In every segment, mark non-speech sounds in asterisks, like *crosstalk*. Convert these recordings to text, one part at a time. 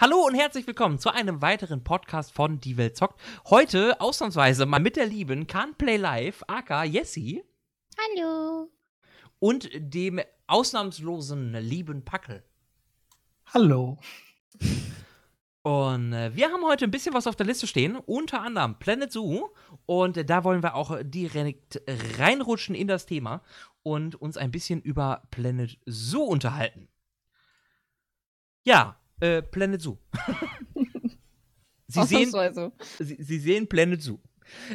Hallo und herzlich willkommen zu einem weiteren Podcast von Die Welt zockt. Heute ausnahmsweise mal mit der lieben Can't Play Live, aka Jessie. Hallo. Und dem ausnahmslosen lieben Packel. Hallo. Und äh, wir haben heute ein bisschen was auf der Liste stehen, unter anderem Planet Zoo. Und äh, da wollen wir auch direkt reinrutschen in das Thema und uns ein bisschen über Planet Zoo unterhalten. Ja, äh, Planet Zoo. *laughs* Sie sehen, Sie, Sie, sehen Planet Zoo.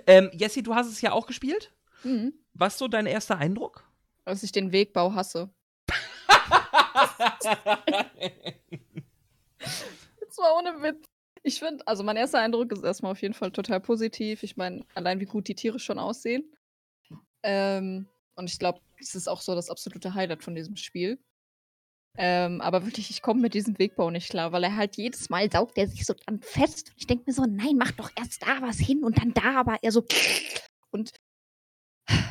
Ähm, Jessie, du hast es ja auch gespielt. Mhm. Was so dein erster Eindruck? Dass ich den Wegbau hasse. *laughs* das war ohne Witz. Ich finde, also mein erster Eindruck ist erstmal auf jeden Fall total positiv. Ich meine, allein wie gut die Tiere schon aussehen. Ähm, und ich glaube, es ist auch so das absolute Highlight von diesem Spiel. Ähm, aber wirklich, ich komme mit diesem Wegbau nicht klar, weil er halt jedes Mal saugt er sich so dann fest. Und ich denke mir so, nein, mach doch erst da was hin und dann da, aber er so. *sniffs* Und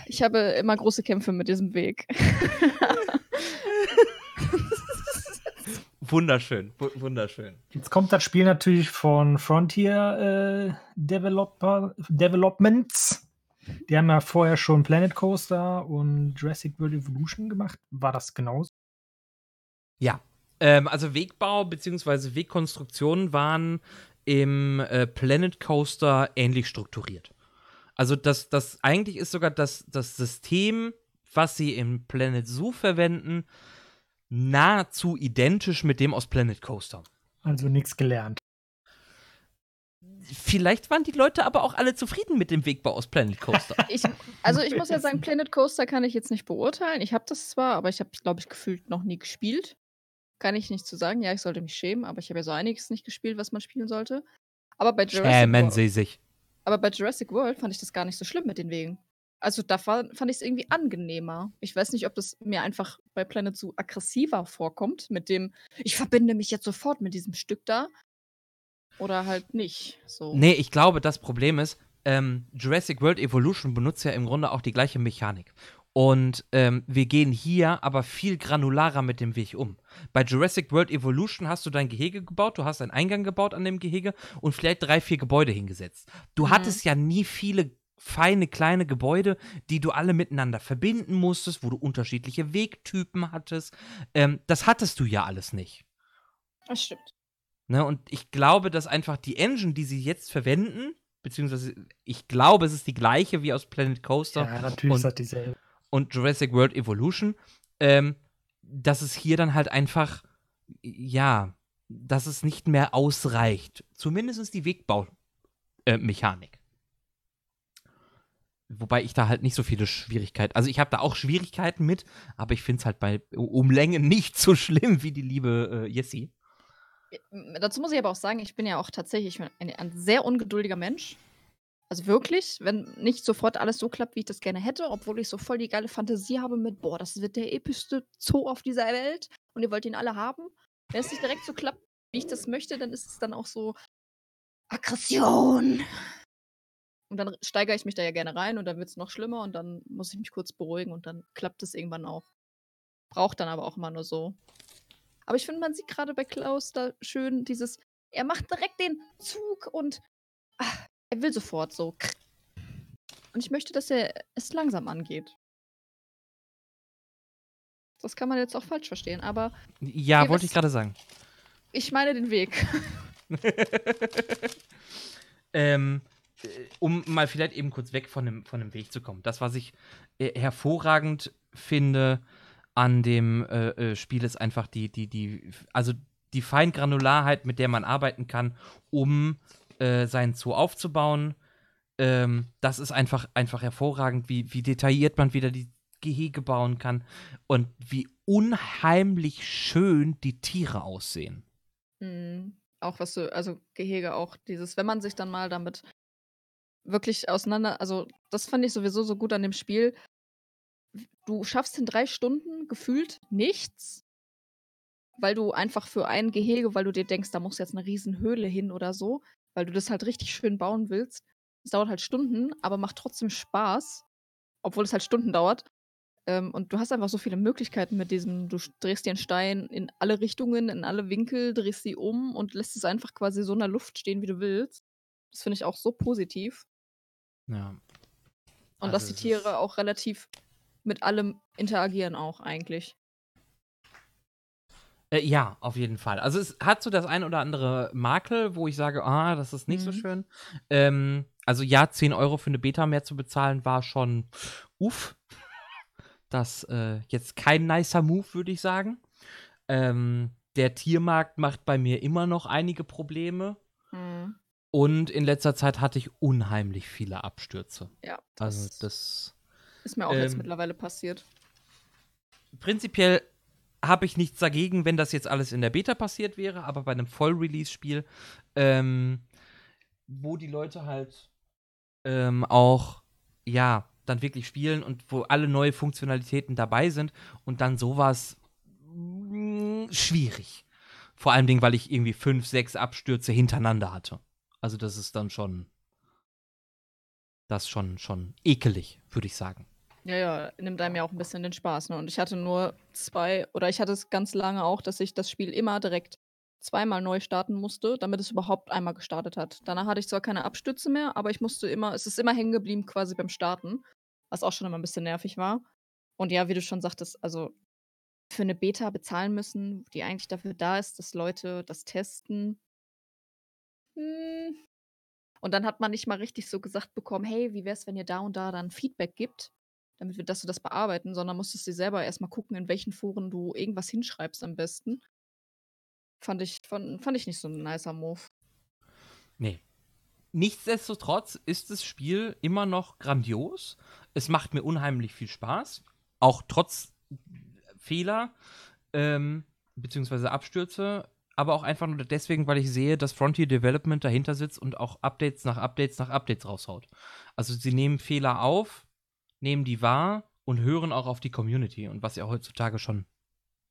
ich habe immer große Kämpfe mit diesem Weg. *laughs* wunderschön, wunderschön. Jetzt kommt das Spiel natürlich von Frontier äh, Developer, Developments. Die haben ja vorher schon Planet Coaster und Jurassic World Evolution gemacht. War das genauso? Ja. Ähm, also Wegbau bzw. Wegkonstruktionen waren im äh, Planet Coaster ähnlich strukturiert. Also das, das eigentlich ist sogar das, das System, was sie im Planet Zoo verwenden, nahezu identisch mit dem aus Planet Coaster. Also nichts gelernt. Vielleicht waren die Leute aber auch alle zufrieden mit dem Wegbau aus Planet Coaster. *laughs* ich, also ich muss ja sagen, Planet Coaster kann ich jetzt nicht beurteilen. Ich habe das zwar, aber ich habe, glaube ich, gefühlt noch nie gespielt. Kann ich nicht zu sagen. Ja, ich sollte mich schämen, aber ich habe ja so einiges nicht gespielt, was man spielen sollte. Aber bei Jurassic Schämen World, sie sich. Aber bei Jurassic World fand ich das gar nicht so schlimm mit den Wegen. Also da fand ich es irgendwie angenehmer. Ich weiß nicht, ob das mir einfach bei Planet Zoo aggressiver vorkommt, mit dem, ich verbinde mich jetzt sofort mit diesem Stück da. Oder halt nicht. So. Nee, ich glaube, das Problem ist, ähm, Jurassic World Evolution benutzt ja im Grunde auch die gleiche Mechanik. Und ähm, wir gehen hier aber viel granularer mit dem Weg um. Bei Jurassic World Evolution hast du dein Gehege gebaut, du hast einen Eingang gebaut an dem Gehege und vielleicht drei, vier Gebäude hingesetzt. Du mhm. hattest ja nie viele feine kleine Gebäude, die du alle miteinander verbinden musstest, wo du unterschiedliche Wegtypen hattest. Ähm, das hattest du ja alles nicht. Das stimmt. Ne, und ich glaube, dass einfach die Engine, die sie jetzt verwenden, beziehungsweise ich glaube, es ist die gleiche wie aus Planet Coaster. Ja, natürlich ist das dieselbe und Jurassic World Evolution, ähm, dass es hier dann halt einfach, ja, dass es nicht mehr ausreicht. Zumindest die Wegbaumechanik. Äh, Wobei ich da halt nicht so viele Schwierigkeiten, also ich habe da auch Schwierigkeiten mit, aber ich finde es halt bei um Länge nicht so schlimm wie die liebe äh, Jessie. Dazu muss ich aber auch sagen, ich bin ja auch tatsächlich ein, ein sehr ungeduldiger Mensch. Also wirklich, wenn nicht sofort alles so klappt, wie ich das gerne hätte, obwohl ich so voll die geile Fantasie habe mit, boah, das wird der epischste Zoo auf dieser Welt und ihr wollt ihn alle haben. Wenn es nicht direkt so klappt, wie ich das möchte, dann ist es dann auch so Aggression. Und dann steigere ich mich da ja gerne rein und dann wird es noch schlimmer und dann muss ich mich kurz beruhigen und dann klappt es irgendwann auch. Braucht dann aber auch immer nur so. Aber ich finde, man sieht gerade bei Klaus da schön dieses, er macht direkt den Zug und er will sofort so. Und ich möchte, dass er es langsam angeht. Das kann man jetzt auch falsch verstehen, aber. Ja, wollte ich gerade sagen. Ich meine den Weg. *laughs* ähm, äh, um mal vielleicht eben kurz weg von dem, von dem Weg zu kommen. Das, was ich äh, hervorragend finde an dem äh, äh, Spiel, ist einfach die, die, die, also die Feingranularheit, mit der man arbeiten kann, um äh, seinen Zoo aufzubauen. Ähm, das ist einfach, einfach hervorragend, wie, wie detailliert man wieder die Gehege bauen kann und wie unheimlich schön die Tiere aussehen. Mhm. Auch was du, also Gehege auch dieses, wenn man sich dann mal damit wirklich auseinander, also das fand ich sowieso so gut an dem Spiel. Du schaffst in drei Stunden gefühlt nichts, weil du einfach für ein Gehege, weil du dir denkst, da muss jetzt eine riesen Höhle hin oder so, weil du das halt richtig schön bauen willst. Es dauert halt Stunden, aber macht trotzdem Spaß, obwohl es halt Stunden dauert. Ähm, und du hast einfach so viele Möglichkeiten mit diesem, du drehst einen Stein in alle Richtungen, in alle Winkel, drehst sie um und lässt es einfach quasi so in der Luft stehen, wie du willst. Das finde ich auch so positiv. Ja. Und Also dass die Tiere auch relativ mit allem interagieren auch eigentlich. Äh, ja, auf jeden Fall. Also es hat so das ein oder andere Makel, wo ich sage, ah, das ist nicht so Mhm. schön. Ähm, also ja, 10 Euro für eine Beta mehr zu bezahlen, war schon uff. Das äh, jetzt kein nicer Move, würde ich sagen. Ähm, der Tiermarkt macht bei mir immer noch einige Probleme. Mhm. Und in letzter Zeit hatte ich unheimlich viele Abstürze. Ja, Also das das ist mir auch jetzt ähm, mittlerweile passiert. prinzipiell habe ich nichts dagegen, wenn das jetzt alles in der Beta passiert wäre, aber bei einem Voll-Release-Spiel, ähm, wo die Leute halt ähm, auch, ja, dann wirklich spielen und wo alle neue Funktionalitäten dabei sind und dann sowas mh, schwierig. Vor allem weil ich irgendwie fünf, sechs Abstürze hintereinander hatte. Also das ist dann schon, das schon, schon ekelig, würde ich sagen. Ja, ja, nimmt einem ja auch ein bisschen den Spaß. Ne? Und ich hatte nur zwei, oder ich hatte es ganz lange auch, dass ich das Spiel immer direkt zweimal neu starten musste, damit es überhaupt einmal gestartet hat. Danach hatte ich zwar keine Abstütze mehr, aber ich musste immer, es ist immer hängen geblieben quasi beim Starten, was auch schon immer ein bisschen nervig war. Und ja, wie du schon sagtest, also für eine Beta bezahlen müssen, die eigentlich dafür da ist, dass Leute das testen. Hm. Und dann hat man nicht mal richtig so gesagt bekommen, hey, wie wär's, wenn ihr da und da dann Feedback gibt, damit wir, dass wir das bearbeiten, sondern musstest dir selber erstmal gucken, in welchen Foren du irgendwas hinschreibst am besten. Fand ich, fand, fand ich nicht so ein nicer Move. Nee. Nichtsdestotrotz ist das Spiel immer noch grandios. Es macht mir unheimlich viel Spaß. Auch trotz Fehler, ähm, beziehungsweise Abstürze. Aber auch einfach nur deswegen, weil ich sehe, dass Frontier Development dahinter sitzt und auch Updates nach Updates nach Updates raushaut. Also sie nehmen Fehler auf, nehmen die wahr und hören auch auf die Community. Und was ja heutzutage schon,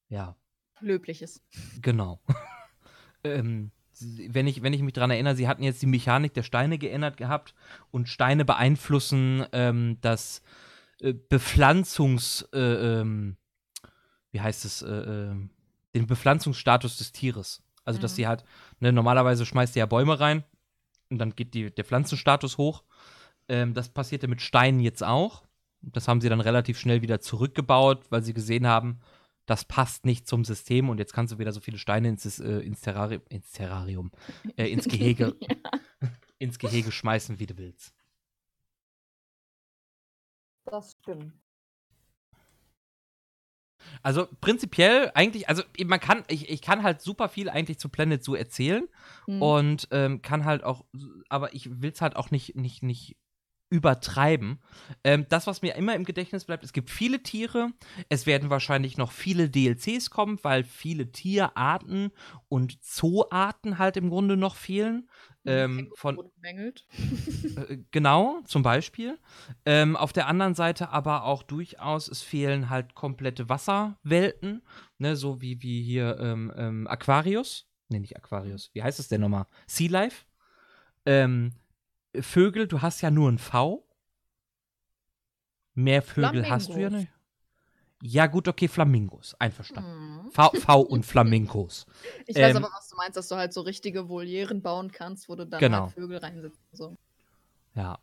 ja, Löblich ist. Genau. *laughs* ähm, sie- wenn, ich, wenn ich mich daran erinnere, sie hatten jetzt die Mechanik der Steine geändert gehabt und Steine beeinflussen ähm, das äh, Bepflanzungs, äh, ähm, wie heißt es, äh, ähm, den Bepflanzungsstatus des Tieres. Also, dass Mhm. sie halt, ne, normalerweise schmeißt ihr ja Bäume rein und dann geht die, der Pflanzenstatus hoch. Ähm, das passierte mit Steinen jetzt auch. Das haben sie dann relativ schnell wieder zurückgebaut, weil sie gesehen haben, das passt nicht zum System und jetzt kannst du wieder so viele Steine ins, äh, ins, Terrarium, ins Terrarium, äh, ins *laughs* Gehege, *laughs* ins Gehege schmeißen, wie du willst. Das stimmt. Also prinzipiell eigentlich, also man kann, ich, ich kann halt super viel eigentlich zu Planet Zoo erzählen Hm. und ähm, kann halt auch, aber ich will es halt auch nicht, nicht, nicht übertreiben. Ähm, das, was mir immer im Gedächtnis bleibt, es gibt viele Tiere, es werden wahrscheinlich noch viele DLCs kommen, weil viele Tierarten und Zooarten halt im Grunde noch fehlen. Ähm, von, bemängelt. *laughs* äh, genau, zum Beispiel. Ähm, auf der anderen Seite aber auch durchaus, es fehlen halt komplette Wasserwelten, ne, so wie, wie hier ähm, ähm, Aquarius. Ne, nicht Aquarius. Wie heißt es denn nochmal? Sea Life. Ähm, Vögel, du hast ja nur ein V. Mehr Vögel hast du ja Flamingos. nicht. Ja, gut, okay, Flamingos. Einverstanden. Hm. V, v und Flamingos. *laughs* Ich weiß Ähm, aber, was du meinst, dass du halt so richtige Volieren bauen kannst, wo du dann Genau. halt Vögel reinsetzt. und So. Ja.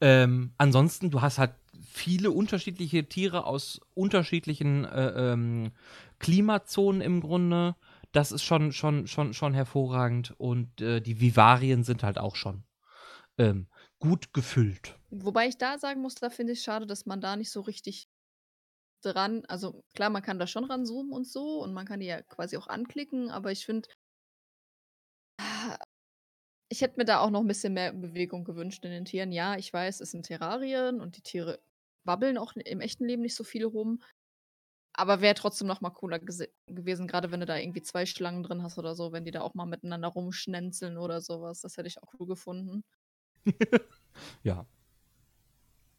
Ähm, ansonsten, du hast halt viele unterschiedliche Tiere aus unterschiedlichen äh, ähm, Klimazonen im Grunde. Das ist schon, schon, schon, schon hervorragend. Und äh, die Vivarien sind halt auch schon ähm, gut gefüllt. Wobei ich da sagen muss, da finde ich schade, dass man da nicht so richtig dran, also klar, man kann da schon ranzoomen und so und man kann die ja quasi auch anklicken, aber ich finde, *sighs* ich hätte mir da auch noch ein bisschen mehr Bewegung gewünscht in den Tieren. Ja, ich weiß, es sind Terrarien und die Tiere wabbeln auch im echten Leben nicht so viel rum. Aber wäre trotzdem noch mal cooler gewesen, gerade wenn du da irgendwie zwei Schlangen drin hast oder so, wenn die da auch mal miteinander rumschnänzeln oder sowas. Das hätte ich auch cool gefunden. *laughs* Ja.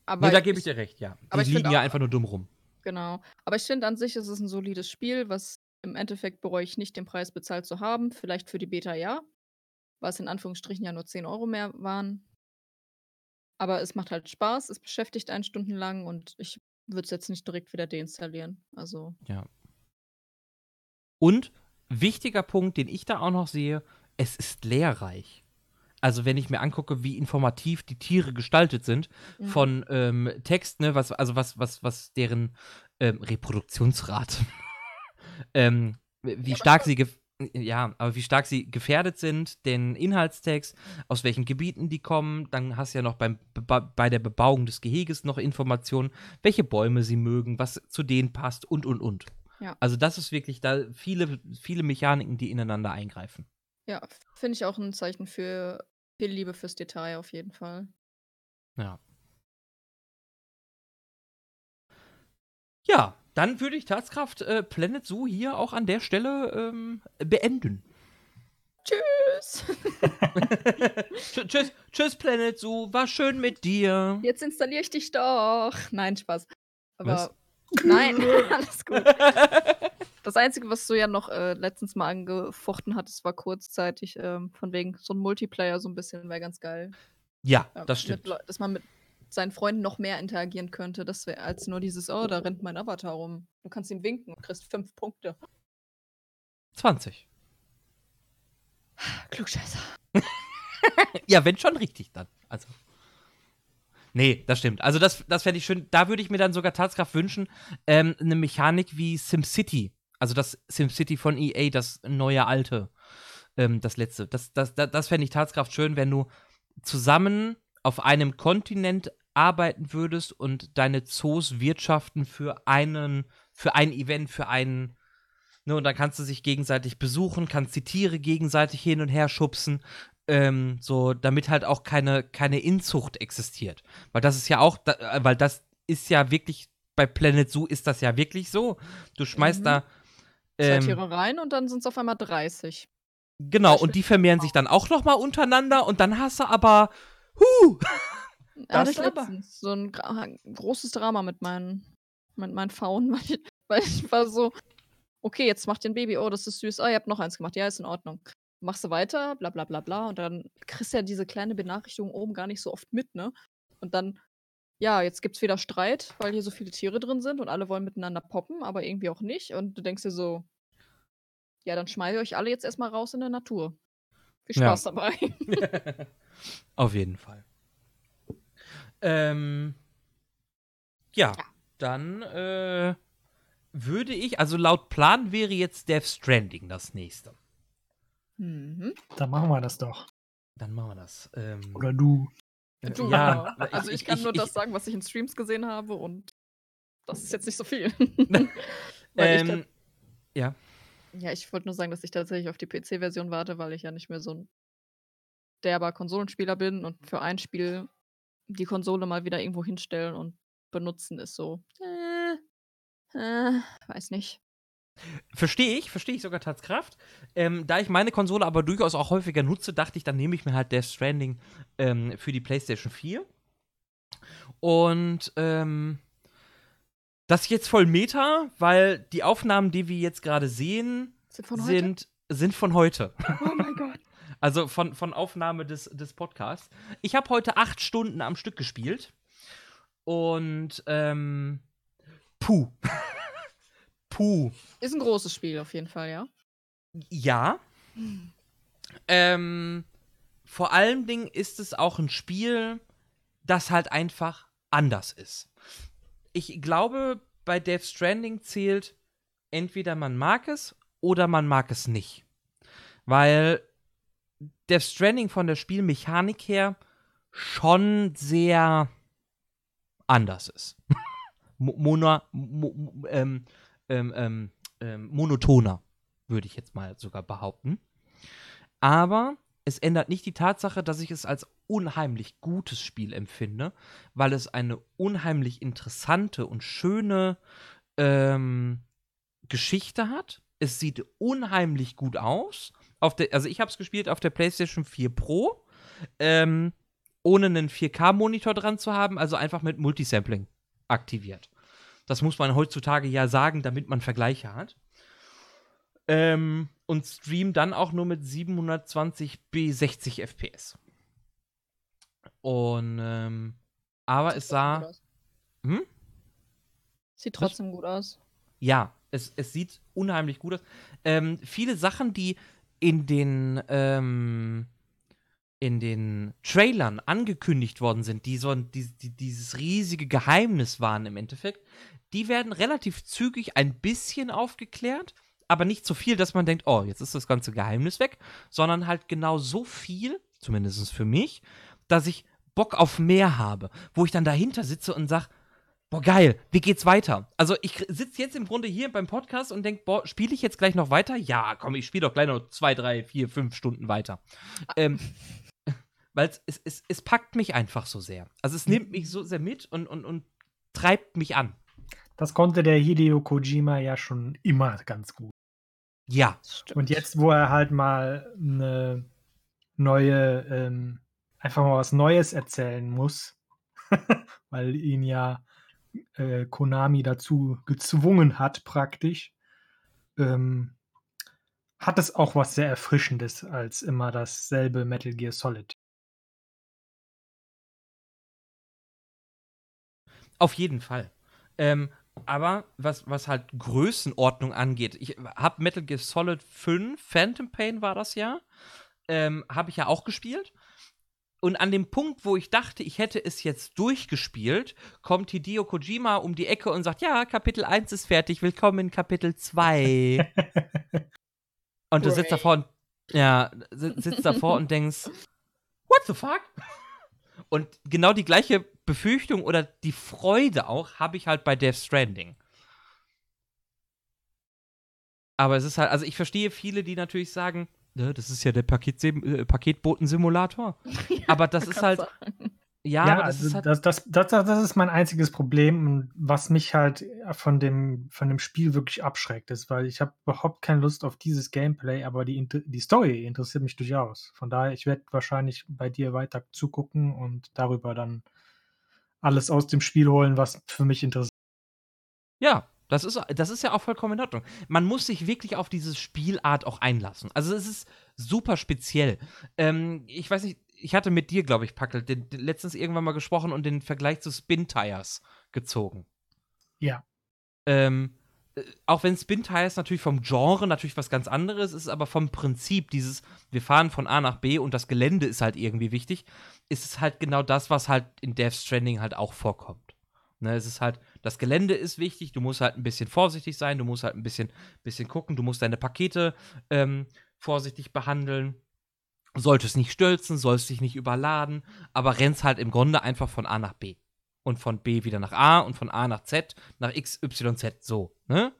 Aber nee, da gebe ich dir recht, ja. aber Die ich liegen ja einfach nur dumm rum. Genau. Aber ich finde an sich ist es ein solides Spiel, was im Endeffekt bereue ich nicht, den Preis bezahlt zu haben. Vielleicht für die Beta ja, was in Anführungsstrichen ja nur 10 Euro mehr waren. Aber es macht halt Spaß, es beschäftigt einen stundenlang und ich würde es jetzt nicht direkt wieder deinstallieren. Also. Ja. Und wichtiger Punkt, den ich da auch noch sehe, es ist lehrreich. Also wenn ich mir angucke, wie informativ die Tiere gestaltet sind, Mhm. von ähm, Text, ne, was, also was, was, was deren ähm, Reproduktionsrate, *laughs* ähm, wie Ja, stark sie ja, aber wie stark sie gefährdet sind, den Inhaltstext, aus welchen Gebieten die kommen, dann hast du ja noch beim, be- bei der Bebauung des Geheges noch Informationen, welche Bäume sie mögen, was zu denen passt und und und. Ja. Also das ist wirklich da viele, viele Mechaniken, die ineinander eingreifen. Ja, finde ich auch ein Zeichen für viel Liebe fürs Detail auf jeden Fall. Ja. Ja, dann würde ich Tatskraft äh, Planet Zoo hier auch an der Stelle ähm, beenden. Tschüss! *laughs* Tsch- tschüss, tschüss Planet Zoo, war schön mit dir. Jetzt installiere ich dich doch. Nein, Spaß. Aber Was? nein, *laughs* alles gut. *laughs* Das Einzige, was du ja noch äh, letztens mal angefochten hattest, war kurzzeitig ähm, von wegen so ein Multiplayer so ein bisschen wäre ganz geil. ja, Ja, das mit stimmt. Leu- dass man mit seinen Freunden noch mehr interagieren könnte, das wäre als nur dieses, oh, da rennt mein Avatar rum. Du kannst ihm winken und kriegst fünf Punkte. 20. *sighs* Klugscheißer. *laughs* Ja, wenn schon richtig dann. Also. Nee, das stimmt. Also das, das fände ich schön. Da würde ich mir dann sogar Tatskraft wünschen, ähm, eine Mechanik wie SimCity. Also das SimCity von EA, das neue alte, ähm, das letzte. Das, das, das, das fände ich Tatskraft schön, wenn du zusammen auf einem Kontinent arbeiten würdest und deine Zoos wirtschaften für einen, für ein Event, für einen, ne, und dann kannst du sich gegenseitig besuchen, kannst die Tiere gegenseitig hin und her schubsen, ähm, so, damit halt auch keine, keine Inzucht existiert. Weil das ist ja auch, da, äh, weil das ist ja wirklich, bei Planet Zoo ist das ja wirklich so. Du schmeißt Mhm. da. Zwei Ähm, Tiere rein und dann sind es auf einmal 30. genau, und die vermehren sich dann auch noch mal untereinander und dann hast du aber. Huh! *laughs* Das hatte aber. so ein großes Drama mit meinen, mit meinen Pfauen, *laughs* weil ich, weil ich war so, okay, jetzt macht ihr ein Baby, oh, das ist süß, ah, ihr habt noch eins gemacht, ja, ist in Ordnung. Machst du weiter, bla bla bla bla, und dann kriegst du ja diese kleine Benachrichtigung oben gar nicht so oft mit, ne? Und dann, ja, jetzt gibt's wieder Streit, weil hier so viele Tiere drin sind und alle wollen miteinander poppen, aber irgendwie auch nicht. Und du denkst dir so, ja, dann schmeiße ich euch alle jetzt erstmal raus in der Natur. Viel Ja. Spaß dabei. *laughs* Auf jeden Fall. Ähm, ja, Ja. dann äh, würde ich, also laut Plan wäre jetzt Death Stranding das nächste. Mhm. Dann machen wir das doch. Dann machen wir das. Ähm, Oder du. Äh, Du, ja, genau. Also ich, kann nur das sagen, was ich in Streams gesehen habe und das ist jetzt nicht so viel. *laughs* *laughs* Ich Ähm, ja. ja, ich wollte nur sagen, dass ich tatsächlich auf die PC-Version warte, weil ich ja nicht mehr so ein derber Konsolenspieler bin und für ein Spiel die Konsole mal wieder irgendwo hinstellen und benutzen ist so. Äh, äh, weiß nicht. Verstehe ich, verstehe ich sogar Tatskraft. Ähm, da ich meine Konsole aber durchaus auch häufiger nutze, dachte ich, dann nehme ich mir halt Death Stranding ähm, für die PlayStation 4. Und ähm, das ist jetzt voll Meta, weil die Aufnahmen, die wir jetzt gerade sehen, Sind von heute? sind, sind von heute. Oh mein Gott. *laughs* Also von, von Aufnahme des, des Podcasts. Ich habe heute acht Stunden am Stück gespielt. Und ähm, puh. *laughs* puh. Ist ein großes Spiel auf jeden Fall, ja. Ja. Ähm, vor allen Dingen ist es auch ein Spiel, das halt einfach anders ist. Ich glaube, bei Death Stranding zählt entweder man mag es oder man mag es nicht. Weil Death Stranding von der Spielmechanik her schon sehr anders ist. *laughs* Mo- Mona, mo, mo- ähm, ähm, ähm, ähm, monotoner, würde ich jetzt mal sogar behaupten. Aber es ändert nicht die Tatsache, dass ich es als unheimlich gutes Spiel empfinde, weil es eine unheimlich interessante und schöne ähm, Geschichte hat. Es sieht unheimlich gut aus. Der, also ich habe es gespielt auf der PlayStation 4 Pro, ähm, ohne einen 4K-Monitor dran zu haben, also einfach mit Multisampling aktiviert. Das muss man heutzutage ja sagen, damit man Vergleiche hat. Ähm, und stream dann auch nur mit 720p 60 FPS. Und ähm, aber es sah. Hm? Sieht trotzdem gut aus. Ja, es, es sieht unheimlich gut aus. Ähm, viele Sachen, die in den, ähm, in den Trailern angekündigt worden sind, die so die, die, dieses riesige Geheimnis waren im Endeffekt, die werden relativ zügig ein bisschen aufgeklärt, aber nicht so viel, dass man denkt, oh, jetzt ist das ganze Geheimnis weg, sondern halt genau so viel, zumindest für mich, dass ich Bock auf mehr habe, wo ich dann dahinter sitze und sage, boah, geil, wie geht's weiter? Also ich sitze jetzt im Grunde hier beim Podcast und denke, boah, spiele ich jetzt gleich noch weiter? Ja, komm, ich spiele doch gleich noch zwei, drei, vier, fünf Stunden weiter. Ähm, Weil es, es, es packt mich einfach so sehr. Also es nimmt mich so sehr mit und, und, und treibt mich an. Das konnte der Hideo Kojima ja schon immer ganz gut. Ja. Und jetzt, wo er halt mal eine neue, ähm, einfach mal was Neues erzählen muss, *laughs* weil ihn ja äh, Konami dazu gezwungen hat, praktisch, ähm, hat es auch was sehr Erfrischendes als immer dasselbe Metal Gear Solid. Auf jeden Fall. Ähm, aber was, was halt Größenordnung angeht, ich habe Metal Gear Solid 5, Phantom Pain war das ja, ähm, habe ich ja auch gespielt. Und an dem Punkt, wo ich dachte, ich hätte es jetzt durchgespielt, kommt Hideo Kojima um die Ecke und sagt, ja, Kapitel 1 ist fertig, willkommen in Kapitel 2. *laughs* und du sitzt davor und, ja, sitzt davor und denkst, what the fuck? Und genau die gleiche Befürchtung oder die Freude auch habe ich halt bei Death Stranding. Aber es ist halt, also ich verstehe viele, die natürlich sagen, das ist ja der Paket äh, Paketboten-Simulator. *laughs* Ja, aber das ist halt. Sagen. Ja, ja das, also halt das, das, das, das, ist mein einziges Problem, was mich halt von dem, von dem Spiel wirklich abschreckt, ist, weil ich habe überhaupt keine Lust auf dieses Gameplay, aber die, die Story interessiert mich durchaus. Von daher, ich werde wahrscheinlich bei dir weiter zugucken und darüber dann alles aus dem Spiel holen, was für mich interessiert. Ja, das ist, das ist ja auch vollkommen in Ordnung. Man muss sich wirklich auf diese Spielart auch einlassen. Also es ist super speziell. Ähm, ich weiß nicht, ich hatte mit dir, glaube ich, Packel, den, den, letztens irgendwann mal gesprochen und den Vergleich zu Spin Tires gezogen. Ja. Ähm, äh, auch wenn Spin Tires natürlich vom Genre natürlich was ganz anderes ist, aber vom Prinzip dieses, wir fahren von A nach B und das Gelände ist halt irgendwie wichtig, ist es halt genau das, was halt in Death Stranding halt auch vorkommt. Ne, es ist halt, das Gelände ist wichtig, du musst halt ein bisschen vorsichtig sein, du musst halt ein bisschen, bisschen gucken, du musst deine Pakete ähm, vorsichtig behandeln solltest nicht stürzen, sollst dich nicht überladen, aber rennst halt im Grunde einfach von A nach B. Und von B wieder nach A und von A nach Z, nach X, Y, Z, so, ne?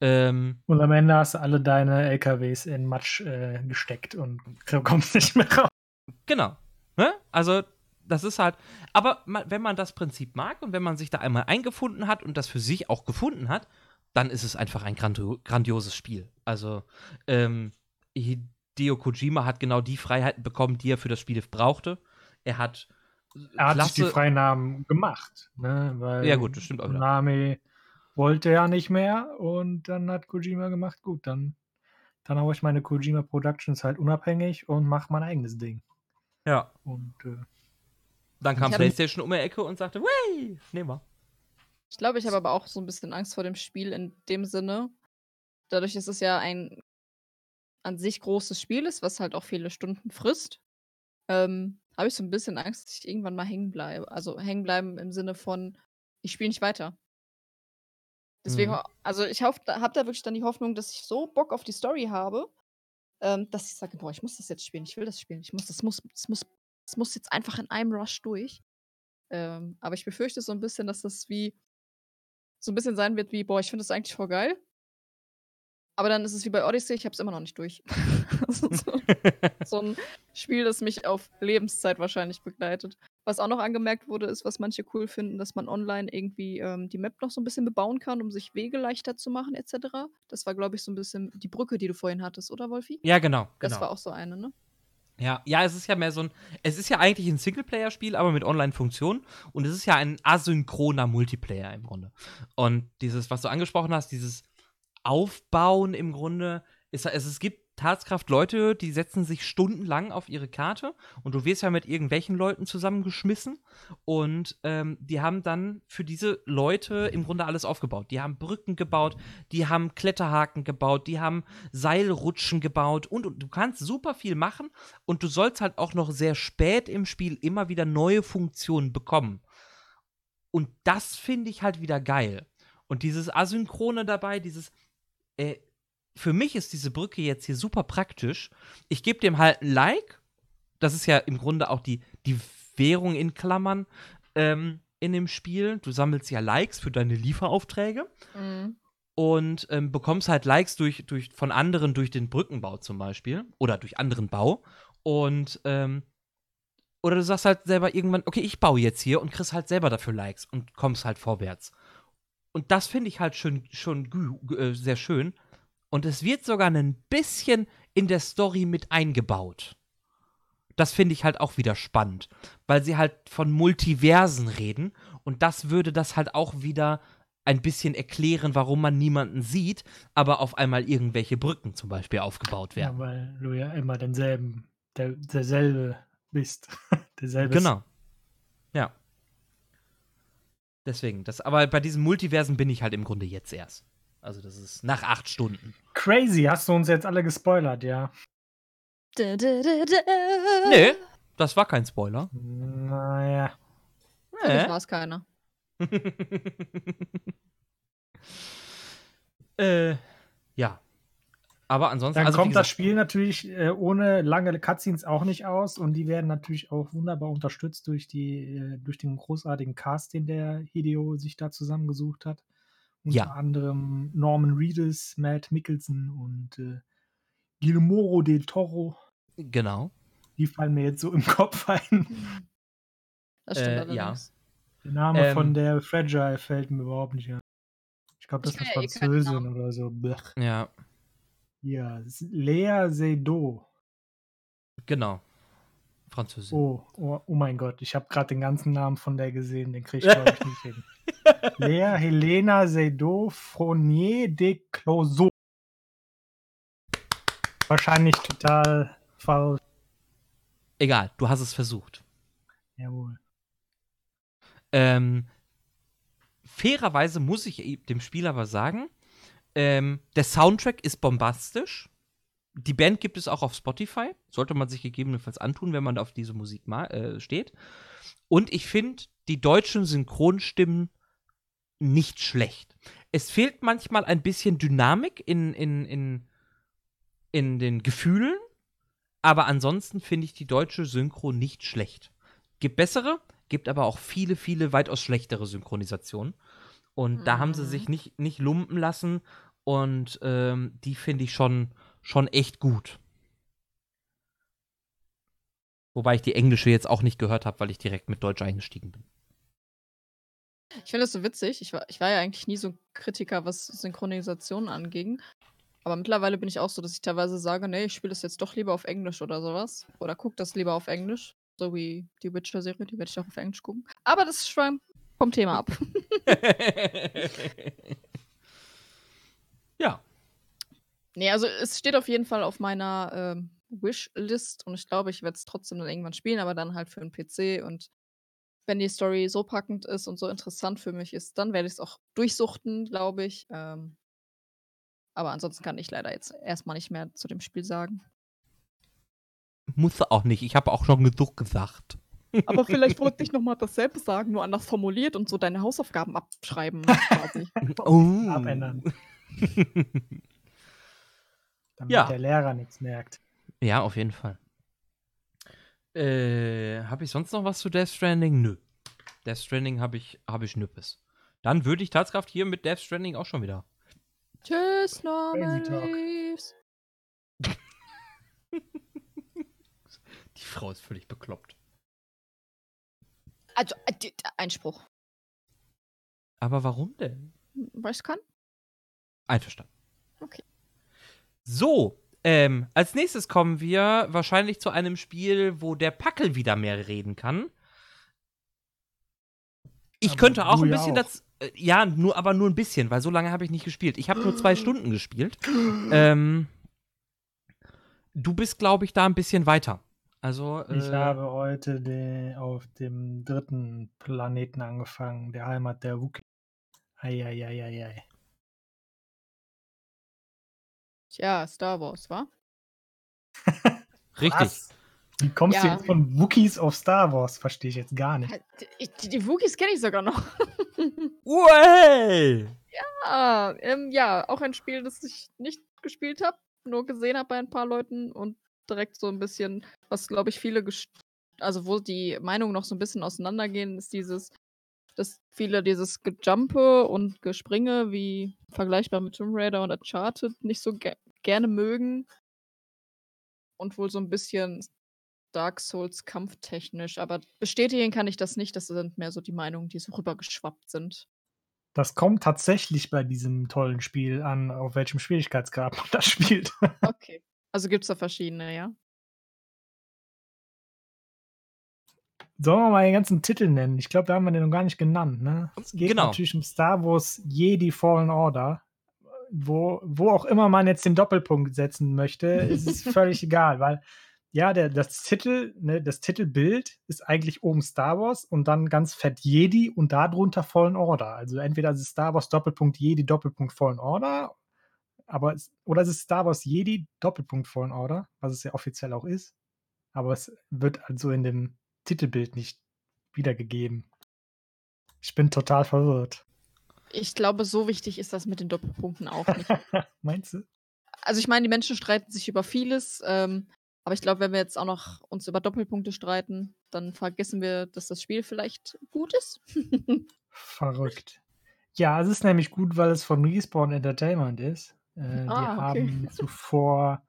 Ähm, und am Ende hast du alle deine LKWs in Matsch äh, gesteckt und kommst nicht mehr raus. Genau. Ne? Also, das ist halt. Aber wenn man das Prinzip mag und wenn man sich da einmal eingefunden hat und das für sich auch gefunden hat, dann ist es einfach ein grandioses Spiel. Also, ähm, Hideo Kojima hat genau die Freiheiten bekommen, die er für das Spiel brauchte. Er hat er hat sich die Freinamen gemacht, ne? Weil ja gut, das stimmt auch. Konami wollte ja nicht mehr und dann hat Kojima gemacht, gut, dann dann haue ich meine Kojima Productions halt unabhängig und mache mein eigenes Ding. Ja. Und äh, dann kam PlayStation um die Ecke und sagte, wey, nehmen wir. Ich glaube, ich habe aber auch so ein bisschen Angst vor dem Spiel in dem Sinne. Dadurch ist es ja ein an sich großes Spiel ist, was halt auch viele Stunden frisst, ähm, habe ich so ein bisschen Angst, dass ich irgendwann mal hängen bleibe. Also hängen bleiben im Sinne von, ich spiele nicht weiter. Deswegen, mhm. also ich habe da wirklich dann die Hoffnung, dass ich so Bock auf die Story habe, ähm, dass ich sage, boah, ich muss das jetzt spielen, ich will das spielen, ich muss, das muss, das muss, das muss jetzt einfach in einem Rush durch. Ähm, aber ich befürchte so ein bisschen, dass das wie so ein bisschen sein wird wie, boah, ich finde das eigentlich voll geil. Aber dann ist es wie bei Odyssey, ich habe es immer noch nicht durch. *laughs* so, so, ein Spiel, das mich auf Lebenszeit wahrscheinlich begleitet. Was auch noch angemerkt wurde, ist, was manche cool finden, dass man online irgendwie ähm, die Map noch so ein bisschen bebauen kann, um sich Wege leichter zu machen, etc. Das war, glaube ich, so ein bisschen die Brücke, die du vorhin hattest, oder Wolfi? Ja, genau. Das genau. war auch so eine, ne? Ja, ja, es ist ja mehr so ein. Es ist ja eigentlich ein Singleplayer-Spiel, aber mit Online-Funktionen. Und es ist ja ein asynchroner Multiplayer im Grunde. Und dieses, was du angesprochen hast, dieses Aufbauen im Grunde es, es gibt Tatskraft Leute, die setzen sich stundenlang auf ihre Karte und du wirst ja mit irgendwelchen Leuten zusammengeschmissen und ähm, die haben dann für diese Leute im Grunde alles aufgebaut. Die haben Brücken gebaut, die haben Kletterhaken gebaut, die haben Seilrutschen gebaut und, und du kannst super viel machen und du sollst halt auch noch sehr spät im Spiel immer wieder neue Funktionen bekommen. Und das finde ich halt wieder geil. Und dieses Asynchrone dabei, dieses, äh, für mich ist diese Brücke jetzt hier super praktisch. Ich gebe dem halt ein Like. Das ist ja im Grunde auch die, die Währung in Klammern ähm, in dem Spiel. Du sammelst ja Likes für deine Lieferaufträge. Mhm. Und ähm, bekommst halt Likes durch, durch, von anderen durch den Brückenbau zum Beispiel. Oder durch anderen Bau. Und ähm, oder du sagst halt selber irgendwann, okay, ich baue jetzt hier und kriegst halt selber dafür Likes und kommst halt vorwärts. Und das finde ich halt schon, schon äh, sehr schön. Und es wird sogar ein bisschen in der Story mit eingebaut. Das finde ich halt auch wieder spannend, weil sie halt von Multiversen reden und das würde das halt auch wieder ein bisschen erklären, warum man niemanden sieht, aber auf einmal irgendwelche Brücken zum Beispiel aufgebaut werden. Ja, weil du ja immer denselben, der, derselbe bist. *laughs* derselbe. Genau. Ja. Deswegen, das, aber bei diesen Multiversen bin ich halt im Grunde jetzt erst. Also das ist nach acht Stunden. Crazy, hast du uns jetzt alle gespoilert, ja? Da, da, da, da. Nee, das war kein Spoiler. Naja. Für mich war es keiner. *laughs* äh, ja. Aber ansonsten. Dann also, kommt das gesagt, Spiel natürlich äh, ohne lange Cutscenes auch nicht aus und die werden natürlich auch wunderbar unterstützt durch, die, äh, durch den großartigen Cast, den der Hideo sich da zusammengesucht hat. Unter Ja. anderem Norman Reedus, Matt Mickelson und äh, Guillermo del Toro. Genau. Die fallen mir jetzt so im *laughs* Kopf ein. Das stimmt Äh, ja. allerdings. Der Name Ähm. von der Fragile fällt mir überhaupt nicht ein. Ich glaube, das ist eine ja eh keine Französin oder so. Blech. Ja, Ja, Lea Seydoux. genau. Französin. Oh, oh, oh mein Gott, ich habe gerade den ganzen Namen von der gesehen, den kriege ich glaube ich nicht hin. *laughs* Lea Helena Seydoux Fournier de Clouseau. Wahrscheinlich total falsch. Egal, du hast es versucht. Jawohl. Ähm, fairerweise muss ich e- dem Spiel aber sagen, ähm, der Soundtrack ist bombastisch. Die Band gibt es auch auf Spotify. Sollte man sich gegebenenfalls antun, wenn man auf diese Musik äh, steht. Und ich finde die deutschen Synchronstimmen nicht schlecht. Es fehlt manchmal ein bisschen Dynamik in, in, in, in den Gefühlen, aber ansonsten finde ich die deutsche Synchro nicht schlecht. Gibt bessere, gibt aber auch viele, viele weitaus schlechtere Synchronisationen. Und da haben sie Mhm. sich nicht, nicht lumpen lassen und ähm, die finde ich schon, schon echt gut. Wobei ich die englische jetzt auch nicht gehört habe, weil ich direkt mit Deutsch eingestiegen bin. Ich finde das so witzig. Ich war, ich war ja eigentlich nie so ein Kritiker, was Synchronisation anging. Aber mittlerweile bin ich auch so, dass ich teilweise sage, nee, ich spiele das jetzt doch lieber auf Englisch oder sowas. Oder guck das lieber auf Englisch. So wie die Witcher-Serie, die werde ich auch auf Englisch gucken. Aber das ist schon vom Thema ab. *laughs* *laughs* ja, nee, also es steht auf jeden Fall auf meiner ähm, Wishlist und ich glaube, ich werde es trotzdem dann irgendwann spielen, aber dann halt für einen PC und wenn die Story so packend ist und so interessant für mich ist, dann werde ich es auch durchsuchten, glaube ich. Ähm, aber ansonsten kann ich leider jetzt erstmal nicht mehr zu dem Spiel sagen. musste auch nicht. Ich habe auch schon genug gesagt. Aber vielleicht *laughs* wollte ich nochmal dasselbe sagen, nur anders formuliert und so deine Hausaufgaben abschreiben *laughs* quasi. Oh. Abändern. *laughs* Damit Ja. der Lehrer nichts merkt. Ja, auf jeden Fall. Äh, habe ich sonst noch was zu Death Stranding? Nö. Death Stranding habe ich, hab ich Nüppes. Dann würde ich Tatskraft hier mit Death Stranding auch schon wieder. Tschüss, Norman. Reeves. *laughs* Die Frau ist völlig bekloppt. Also, äh, die- Einspruch. Aber warum denn? Weil ich kann? Einverstanden. Okay. So, ähm, als nächstes kommen wir wahrscheinlich zu einem Spiel, wo der Packel wieder mehr reden kann. Ich Aber könnte auch ein ja bisschen auch. das. Äh, ja, nur, aber nur ein bisschen, weil so lange habe ich nicht gespielt. Ich habe nur zwei Stunden gespielt. Ähm, du bist, glaube ich, da ein bisschen weiter. Also, Ich äh, habe heute den, auf dem dritten Planeten angefangen, der Heimat der Wookiee. Eieieiei. Tja, Star Wars, wa? richtig. Was? Wie kommst du Ja. jetzt von Wookies auf Star Wars? Verstehe ich jetzt gar nicht. Ich, die, die Wookies kenne ich sogar noch. *laughs* Uey! ah, ähm, ja, auch ein Spiel, das ich nicht gespielt habe, nur gesehen habe bei ein paar Leuten und direkt so ein bisschen, was glaube ich viele, also wo die Meinungen noch so ein bisschen auseinandergehen, ist dieses, dass viele dieses Gejumpe und Gespringe wie vergleichbar mit Tomb Raider und Uncharted nicht so ge gerne mögen und wohl so ein bisschen Dark Souls kampftechnisch, aber bestätigen kann ich das nicht, das sind mehr so die Meinungen, die so rübergeschwappt sind. Das kommt tatsächlich bei diesem tollen Spiel an, auf welchem Schwierigkeitsgrad man das spielt. *laughs* Okay. Also gibt es da verschiedene, ja? Sollen wir mal den ganzen Titel nennen? Ich glaube, da haben wir den noch gar nicht genannt. Ne? Es geht Genau. natürlich um Star Wars Jedi Fallen Order. Wo, wo auch immer man jetzt den Doppelpunkt setzen möchte, ist es *laughs* völlig egal, weil ja, der, das Titel, ne, das Titelbild ist eigentlich oben Star Wars und dann ganz fett Jedi und darunter Fallen Order. Also entweder ist es Star Wars Doppelpunkt Jedi Doppelpunkt Fallen Order, aber es, oder es ist Star Wars Jedi Doppelpunkt Fallen Order, was es ja offiziell auch ist. Aber es wird also in dem Titelbild nicht wiedergegeben. Ich bin total verwirrt. Ich glaube, so wichtig ist das mit den Doppelpunkten auch nicht. *laughs* Meinst du? also ich meine, die Menschen streiten sich über vieles, ähm, aber ich glaube, wenn wir jetzt auch noch uns über Doppelpunkte streiten, dann vergessen wir, dass das Spiel vielleicht gut ist. *laughs* Verrückt. Ja, es ist nämlich gut, weil es von Respawn Entertainment ist. Äh, die Ah, okay. haben *laughs* zuvor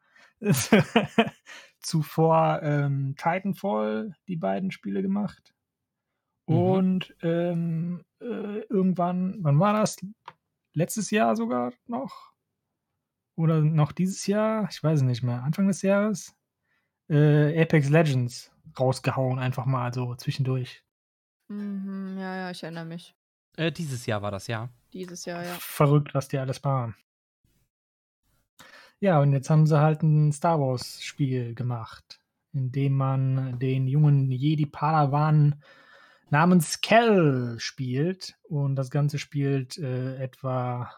zuvor ähm, Titanfall die beiden Spiele gemacht. Mhm. Und ähm, äh, irgendwann, wann war das? Letztes Jahr sogar noch? Oder noch dieses Jahr? Ich weiß es nicht mehr. Anfang des Jahres? Äh, Apex Legends rausgehauen, einfach mal so zwischendurch. mhm, ja, ja, ich erinnere mich. Äh, dieses Jahr war das, ja. Dieses Jahr, ja. Verrückt, was die alles waren. Ja, und jetzt haben sie halt ein Star Wars-Spiel gemacht, in dem man den jungen Jedi-Padawan namens Kel spielt. Und das Ganze spielt äh, etwa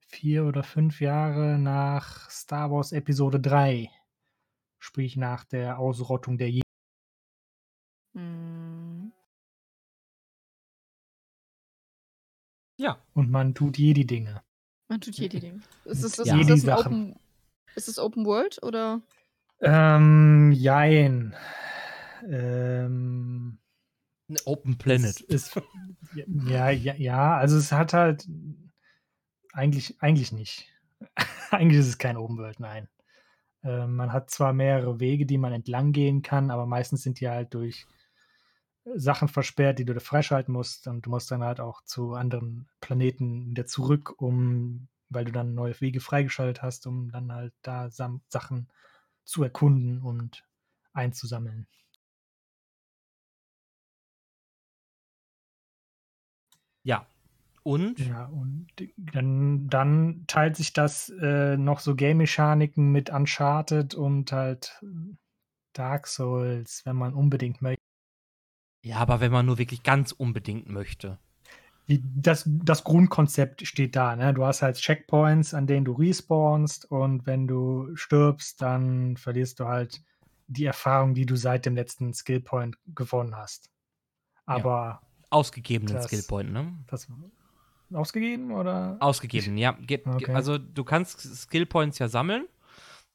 vier oder fünf Jahre nach Star Wars Episode 3. Sprich nach der Ausrottung der Jedi. Mhm. Ja. Und man tut Jedi-Dinge. Man tut jede Ding. Ist es, ist, Ja. ist, das ein. Open, ist es Open World oder? Ähm, jein. Ähm, Ein Open Planet. Ist, ja, ja, ja, also es hat halt eigentlich, eigentlich nicht. *laughs* eigentlich ist es kein Open World, nein. Ähm, man hat zwar mehrere Wege, die man entlang gehen kann, aber meistens sind die halt durch Sachen versperrt, die du da freischalten musst und du musst dann halt auch zu anderen Planeten wieder zurück, um, weil du dann neue Wege freigeschaltet hast, um dann halt da Sachen zu erkunden und einzusammeln. Ja. Und? Ja, und dann, dann teilt sich das äh, noch so Game-Mechaniken mit Uncharted und halt Dark Souls, wenn man unbedingt möchte. Ja, aber wenn man nur wirklich ganz unbedingt möchte. Die, das, das Grundkonzept steht da, ne? Du hast halt Checkpoints, an denen du respawnst und wenn du stirbst, dann verlierst du halt die Erfahrung, die du seit dem letzten Skillpoint gewonnen hast. Aber Ausgegebenen Das- Skillpoint, ne? das ausgegeben oder? Ausgegeben, ja. Ge- Okay. Also du kannst Skillpoints ja sammeln.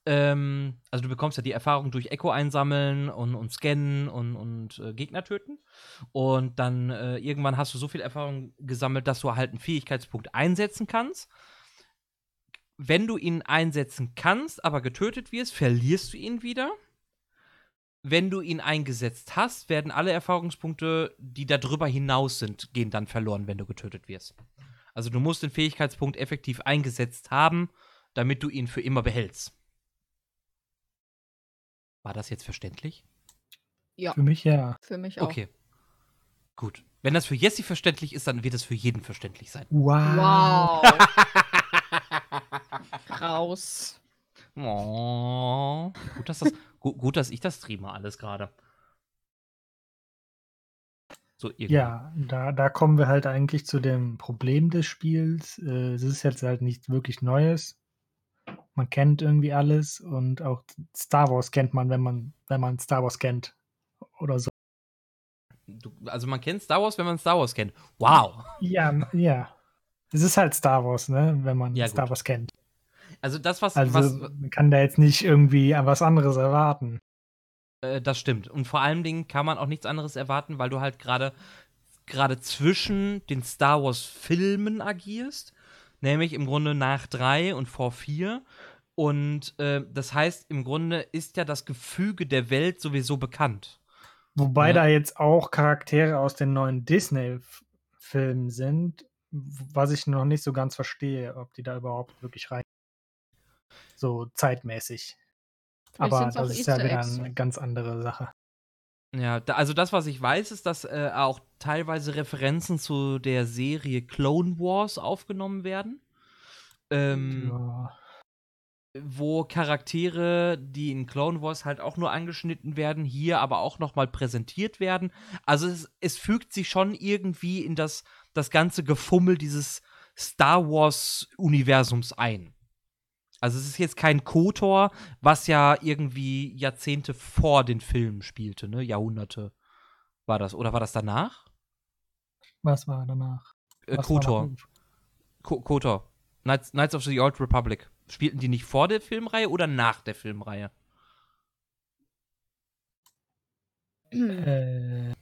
Ähm, also du bekommst ja die Erfahrung durch Echo einsammeln und, und scannen und, und äh, Gegner töten. Und dann äh, irgendwann hast du so viel Erfahrung gesammelt, dass du halt einen Fähigkeitspunkt einsetzen kannst. Wenn du ihn einsetzen kannst, aber getötet wirst, verlierst du ihn wieder. Wenn du ihn eingesetzt hast, werden alle Erfahrungspunkte, die darüber hinaus sind, gehen dann verloren, wenn du getötet wirst. Also du musst den Fähigkeitspunkt effektiv eingesetzt haben, damit du ihn für immer behältst. War das jetzt verständlich? Ja, Für mich ja. für mich auch. Okay. Gut. Wenn das für Jesse verständlich ist, dann wird es für jeden verständlich sein. Wow. Wow. *laughs* Raus. Oh. Gut, dass, das, gu gut, dass ich das streame alles gerade. So ja, da, da kommen wir halt eigentlich zu dem Problem des Spiels. Äh, es ist jetzt halt nichts wirklich Neues. Man kennt irgendwie alles und auch Star Wars kennt man, wenn man, wenn man Star Wars kennt. Oder so. Du, also man kennt Star Wars, wenn man Star Wars kennt. Wow. Ja, ja. Es ist halt Star Wars, ne? Wenn man ja, Star Wars kennt. Also das, was, also was. Man kann da jetzt nicht irgendwie was anderes erwarten. Äh, das stimmt. Und vor allen Dingen kann man auch nichts anderes erwarten, weil du halt gerade gerade zwischen den Star Wars-Filmen agierst, nämlich im Grunde nach drei und vor vier. Und äh, das heißt, im Grunde ist ja das Gefüge der Welt sowieso bekannt. Wobei ja. da jetzt auch Charaktere aus den neuen Disney-Filmen sind, was ich noch nicht so ganz verstehe, ob die da überhaupt wirklich rein. So zeitmäßig. Aber das ist Easter ja wieder Eggs. eine ganz andere Sache. Ja, da, also das, was ich weiß, ist, dass äh, auch teilweise Referenzen zu der Serie Clone Wars aufgenommen werden. Ähm, ja. Wo Charaktere, die in Clone Wars halt auch nur angeschnitten werden, hier aber auch nochmal präsentiert werden. Also es, es fügt sich schon irgendwie in das, das ganze Gefummel dieses Star Wars-Universums ein. Also es ist jetzt kein KOTOR, was ja irgendwie Jahrzehnte vor den Filmen spielte, ne? Jahrhunderte war das. Oder war das danach? Was war danach? Äh, KOTOR. KOTOR. Knights, Knights of the Old Republic. Spielten die nicht vor der Filmreihe oder nach der Filmreihe? Äh.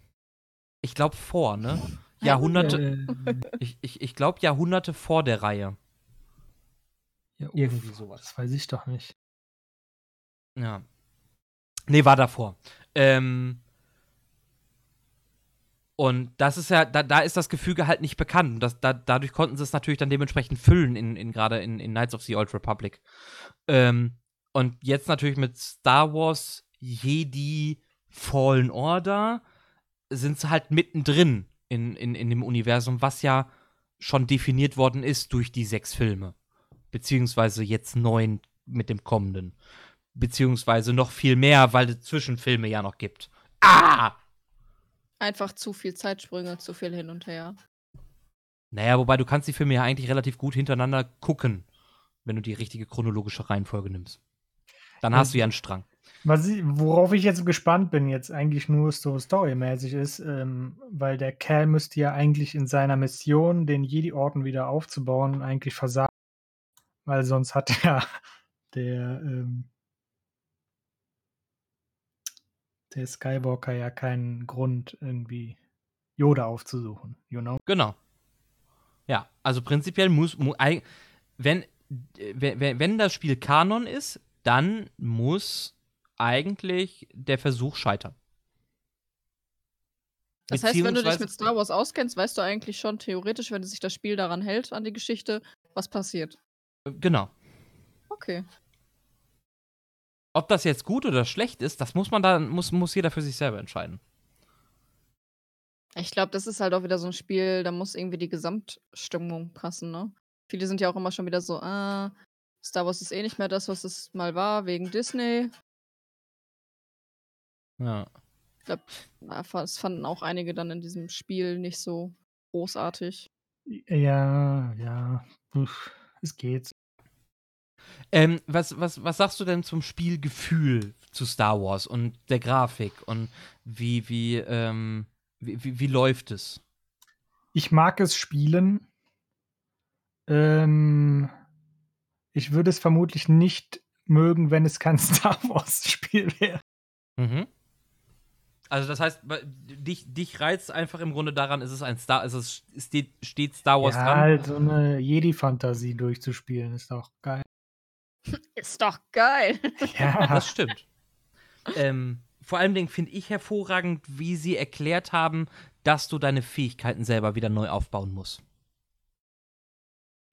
Ich glaube vor, ne? Jahrhunderte. Äh. Ich, ich, ich glaube Jahrhunderte vor der Reihe. Ja, Irgendwie sowas. Das weiß ich doch nicht. Ja. Nee, war davor. Ähm, und das ist ja, da, da ist das Gefüge halt nicht bekannt. Das, da, dadurch konnten sie es natürlich dann dementsprechend füllen, in, in gerade in, in Knights of the Old Republic. Ähm, und jetzt natürlich mit Star Wars Jedi Fallen Order sind sie halt mittendrin in, in, in dem Universum, was ja schon definiert worden ist durch die sechs Filme beziehungsweise jetzt neun mit dem kommenden. Beziehungsweise noch viel mehr, weil es Zwischenfilme ja noch gibt. Ah! Einfach zu viel Zeitsprünge, zu viel hin und her. Naja, wobei du kannst die Filme ja eigentlich relativ gut hintereinander gucken, wenn du die richtige chronologische Reihenfolge nimmst. Dann hast du ja einen Strang. Was ich, worauf ich jetzt gespannt bin, jetzt eigentlich nur so storymäßig ist, ähm, weil der Kerl müsste ja eigentlich in seiner Mission, den Jedi-Orden wieder aufzubauen, eigentlich versagen weil sonst hat *laughs* ja der, ähm, der Skywalker ja keinen Grund, irgendwie Yoda aufzusuchen, you know? Genau. Ja, also prinzipiell muss, mu wenn, wenn, wenn das Spiel Kanon ist, dann muss eigentlich der Versuch scheitern. Das heißt, wenn du dich mit Star Wars auskennst, weißt du eigentlich schon theoretisch, wenn sich das Spiel daran hält, an die Geschichte, was passiert. Genau. Okay. Ob das jetzt gut oder schlecht ist, das muss man dann, muss, muss jeder für sich selber entscheiden. Ich glaube, das ist halt auch wieder so ein Spiel, da muss irgendwie die Gesamtstimmung passen, ne? Viele sind ja auch immer schon wieder so, ah, Star Wars ist eh nicht mehr das, was es mal war, wegen Disney. Ja. Ich glaube, das fanden auch einige dann in diesem Spiel nicht so großartig. Ja, ja. Uff es geht. Ähm, was, was, was sagst du denn zum Spielgefühl zu Star Wars und der Grafik und wie, wie, ähm, wie, wie, wie läuft es? Ich mag es spielen. Ähm, ich würde es vermutlich nicht mögen, wenn es kein *laughs* Star Wars-Spiel wäre. Mhm. Also das heißt, dich, dich reizt einfach im Grunde daran, ist es ein Star, ist es steht, steht Star Wars ja, dran? halt so eine Jedi-Fantasie durchzuspielen, ist doch geil. *laughs* Ist doch geil. *laughs* Ja, das stimmt. ähm, vor allen Dingen finde ich hervorragend, wie sie erklärt haben, dass du deine Fähigkeiten selber wieder neu aufbauen musst.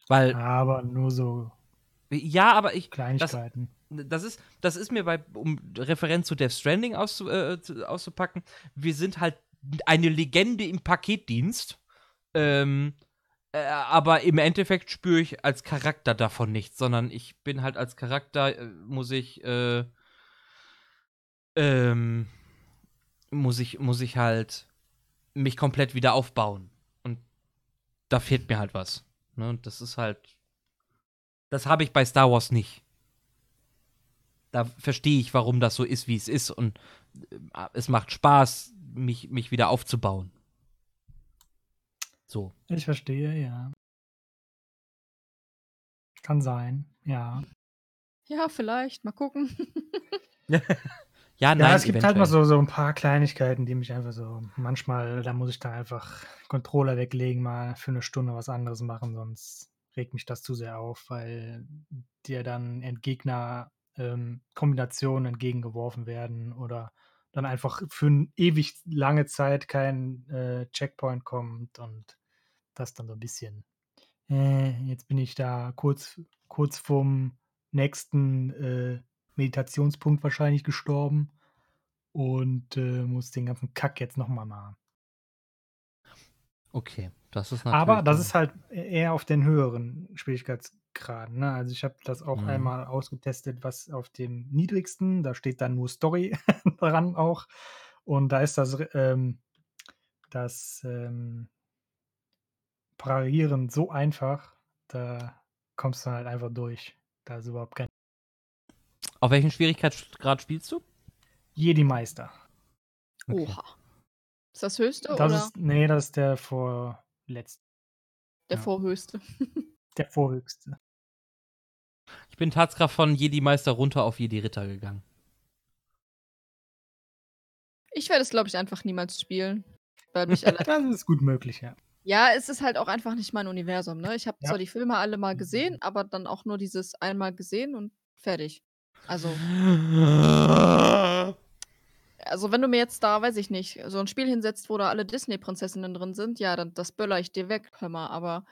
Weil. Aber nur so. Ja, aber ich. Kleinigkeiten. Das, das ist, das ist mir bei, um Referenz zu Death Stranding auszu, äh, auszupacken, wir sind halt eine Legende im Paketdienst. Ähm, äh, aber im Endeffekt spüre ich als Charakter davon nichts, sondern ich bin halt als Charakter, äh, muss ich, äh, ähm, muss ich, muss ich halt mich komplett wieder aufbauen. Und da fehlt mir halt was. Ne? Und das ist halt. Das habe ich bei Star Wars nicht. Da verstehe ich, warum das so ist, wie es ist. Und äh, es macht Spaß, mich, mich wieder aufzubauen. So. Ich verstehe, ja. Kann sein, ja. Ja, vielleicht. Mal gucken. *laughs* ja, nein, ja, es gibt halt eventuell. noch so, so ein paar Kleinigkeiten, die mich einfach so, manchmal, da muss ich da einfach Controller weglegen, mal für eine Stunde was anderes machen, sonst regt mich das zu sehr auf, weil dir dann Entgegner ähm, Kombinationen entgegengeworfen werden oder dann einfach für eine ewig lange Zeit kein äh, Checkpoint kommt und das dann so ein bisschen, äh, jetzt bin ich da kurz, kurz vorm nächsten äh, Meditationspunkt wahrscheinlich gestorben und äh, muss den ganzen Kack jetzt nochmal machen. Okay, das ist natürlich. Aber das ist halt eher auf den höheren Schwierigkeitsgraden. Ne? Also ich habe das auch Mhm. einmal ausgetestet, was auf dem niedrigsten, da steht dann nur Story *laughs* dran auch. Und da ist das, ähm, das ähm, Parieren so einfach, da kommst du halt einfach durch. Da ist überhaupt kein Auf welchen Schwierigkeitsgrad spielst du? Jedi-Meister. Okay. Oha. Ist das höchste Das oder ist, nee, das ist der vorletzte, der ja. vorhöchste? *laughs* der vorhöchste. Ich bin Tatskraft von Jedi-Meister runter auf Jedi-Ritter gegangen. Ich werde es, glaube ich, einfach niemals spielen. Weil *laughs* mich alle Das ist gut möglich, ja. ja, es ist halt auch einfach nicht mein Universum, ne? Ich habe Ja. zwar die Filme alle mal gesehen, aber dann auch nur dieses einmal gesehen und fertig. Also, *laughs* also wenn du mir jetzt da, weiß ich nicht, so ein Spiel hinsetzt, wo da alle Disney-Prinzessinnen drin sind, ja, dann das böller ich dir weg, hör mal, aber.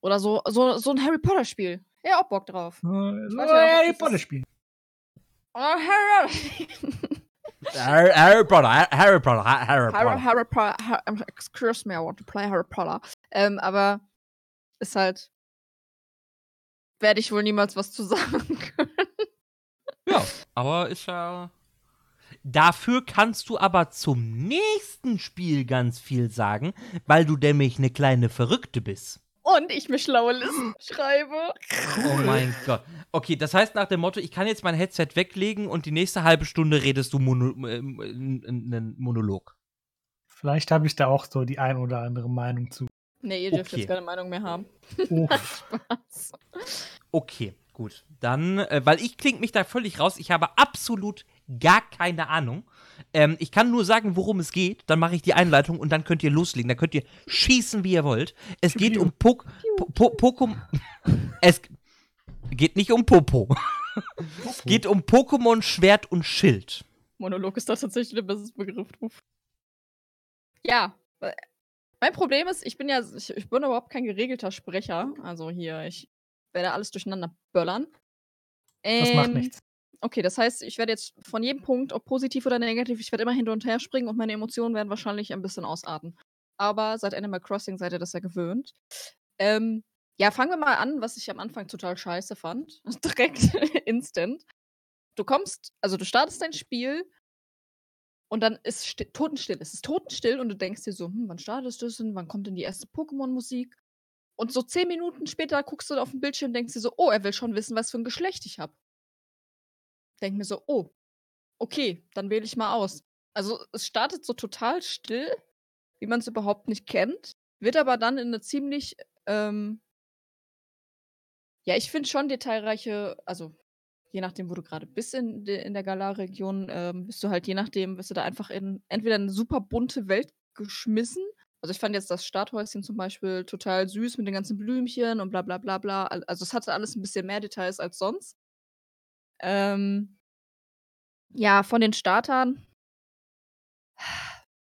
Oder so, so, so ein Harry Potter-Spiel. Ja, auch Bock drauf. So, ja auch, Harry Potter spielen. Oh, Harry Harry, Harry Potter, Harry Potter, Harry Potter. Harry Potter. Excuse me, I want to play Harry Potter. Ähm, aber ist halt. Werde ich wohl niemals was zu *laughs* sagen können. Ja, aber ist ja. Dafür kannst du aber zum nächsten Spiel ganz viel sagen, weil du nämlich eine kleine Verrückte bist. Und ich mir schlaue Listen *gasps* schreibe. Oh mein Gott. Okay, das heißt nach dem Motto, ich kann jetzt mein Headset weglegen und die nächste halbe Stunde redest du Mono ähm, einen Monolog. Vielleicht habe ich da auch so die ein oder andere Meinung zu. Nee, ihr dürft Okay. jetzt keine Meinung mehr haben. Uff. *laughs* Was? Okay, gut. Dann, äh, weil ich klinge mich da völlig raus. Ich habe absolut gar keine Ahnung. Ähm, ich kann nur sagen, worum es geht. Dann mache ich die Einleitung und dann könnt ihr loslegen. Dann könnt ihr schießen, wie ihr wollt. Es geht um Pok po po Pokémon. es geht nicht um Popo. es geht um Pokémon Schwert und Schild. Monolog ist da tatsächlich der beste Begriff. Ja. äh, Mein Problem ist, ich bin ja, ich, ich bin überhaupt kein geregelter Sprecher. Also hier, ich werde alles durcheinander böllern. Das macht Ähm, nichts. Okay, das heißt, ich werde jetzt von jedem Punkt, ob positiv oder negativ, ich werde immer hin und her springen und meine Emotionen werden wahrscheinlich ein bisschen ausarten. Aber seit Animal Crossing seid ihr das ja gewöhnt. Ähm, ja, fangen wir mal an, was ich am Anfang total scheiße fand. *laughs* Direkt *laughs* instant. Du kommst, also du startest dein Spiel und dann ist sti- totenstill. Es ist totenstill und du denkst dir so, hm, wann startest du denn? Wann kommt denn die erste Pokémon-Musik? Und so zehn Minuten später guckst du auf den Bildschirm und denkst dir so, oh, er will schon wissen, was für ein Geschlecht ich habe. Denk mir so, oh, okay, dann wähle ich mal aus. Also es startet so total still, wie man es überhaupt nicht kennt, wird aber dann in eine ziemlich, ähm, ja, ich finde schon detailreiche, also je nachdem, wo du gerade bist in, de, in der Galar-Region, ähm, bist du halt je nachdem, bist du da einfach in entweder eine super bunte Welt geschmissen. Also ich fand jetzt das Starthäuschen zum Beispiel total süß mit den ganzen Blümchen und bla bla bla bla. Al- Also es hatte alles ein bisschen mehr Details als sonst. Ähm, ja, von den Startern.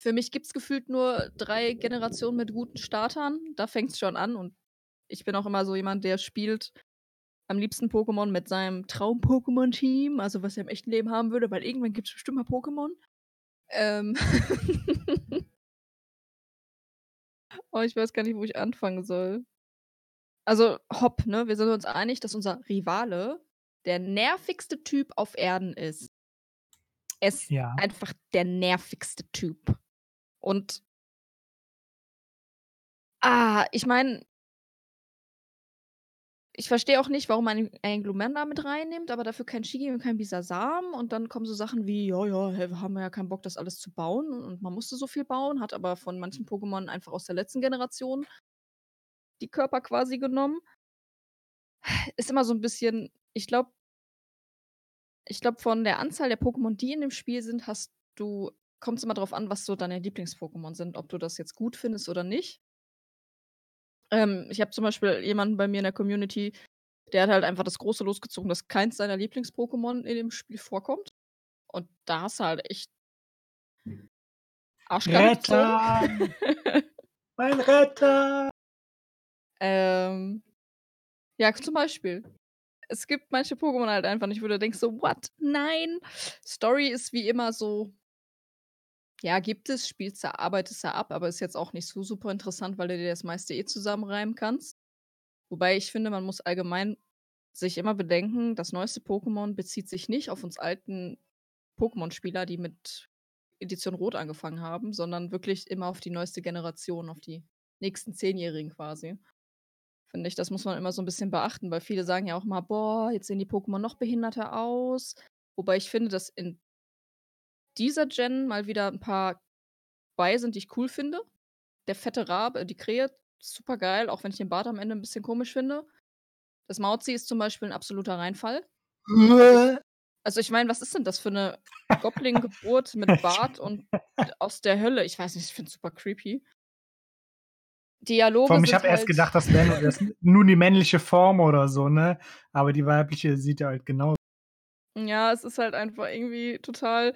Für mich gibt es gefühlt nur drei Generationen mit guten Startern. Da fängt es schon an. Und ich bin auch immer so jemand, der spielt am liebsten Pokémon mit seinem Traum-Pokémon-Team, also was er im echten Leben haben würde, weil irgendwann gibt es bestimmt mal Pokémon. Ähm. *laughs* oh, ich weiß gar nicht, wo ich anfangen soll. Also, Hopp, ne? Wir sind uns einig, dass unser Rivale der nervigste Typ auf Erden ist. Er ist Ja. einfach der nervigste Typ. Und ah, ich meine ich verstehe auch nicht, warum man einen Glumanda mit reinnimmt, aber dafür kein Shigi und kein Bisasam. Und dann kommen so Sachen wie: „Ja, ja, hä, wir haben ja keinen Bock, das alles zu bauen und man musste so viel bauen“, hat aber von manchen Pokémon einfach aus der letzten Generation die Körper quasi genommen. Ist immer so 'n bisschen ich glaube ich glaube, von der Anzahl der Pokémon, die in dem Spiel sind, hast du kommt's immer drauf an, was so deine Lieblings-Pokémon sind, ob du das jetzt gut findest oder nicht. Ähm, ich habe zum Beispiel jemanden bei mir in der Community, der hat halt einfach das Große losgezogen, dass keins seiner Lieblings-Pokémon in dem Spiel vorkommt. Und da du halt echt Arschkarte Retter! *laughs* Mein Retter! Ähm, ja, zum Beispiel. Es gibt manche Pokémon halt einfach nicht, wo du denkst so: „What? Nein!“ Story ist wie immer so ja, gibt es, spielst du arbeitest du ab, aber ist jetzt auch nicht so super interessant, weil du dir das meiste eh zusammenreimen kannst. Wobei ich finde, man muss allgemein sich immer bedenken, das neueste Pokémon bezieht sich nicht auf uns alten Pokémon-Spieler, die mit Edition Rot angefangen haben, sondern wirklich immer auf die neueste Generation, auf die nächsten Zehnjährigen quasi. Finde ich, das muss man immer so 'n bisschen beachten, weil viele sagen ja auch immer: „Boah, jetzt sehen die Pokémon noch behinderter aus.“ Wobei ich finde, dass in dieser Gen mal wieder 'n paar bei sind, die ich cool finde. Der fette Rabe, die Krähe, supergeil, auch wenn ich den Bart am Ende 'n bisschen komisch finde. Das Mauzi ist zum Beispiel 'n absoluter Reinfall. Also, ich meine, was ist denn das für 'ne Goblin-Geburt mit *laughs* Bart und aus der Hölle? Ich weiß nicht, ich finde es super creepy. Dialoge Vor allem, ich habe erst halt gedacht, das wäre nur das *laughs* nur die männliche Form oder so, ne? Aber die weibliche sieht ja halt genau Ja, es ist halt einfach irgendwie total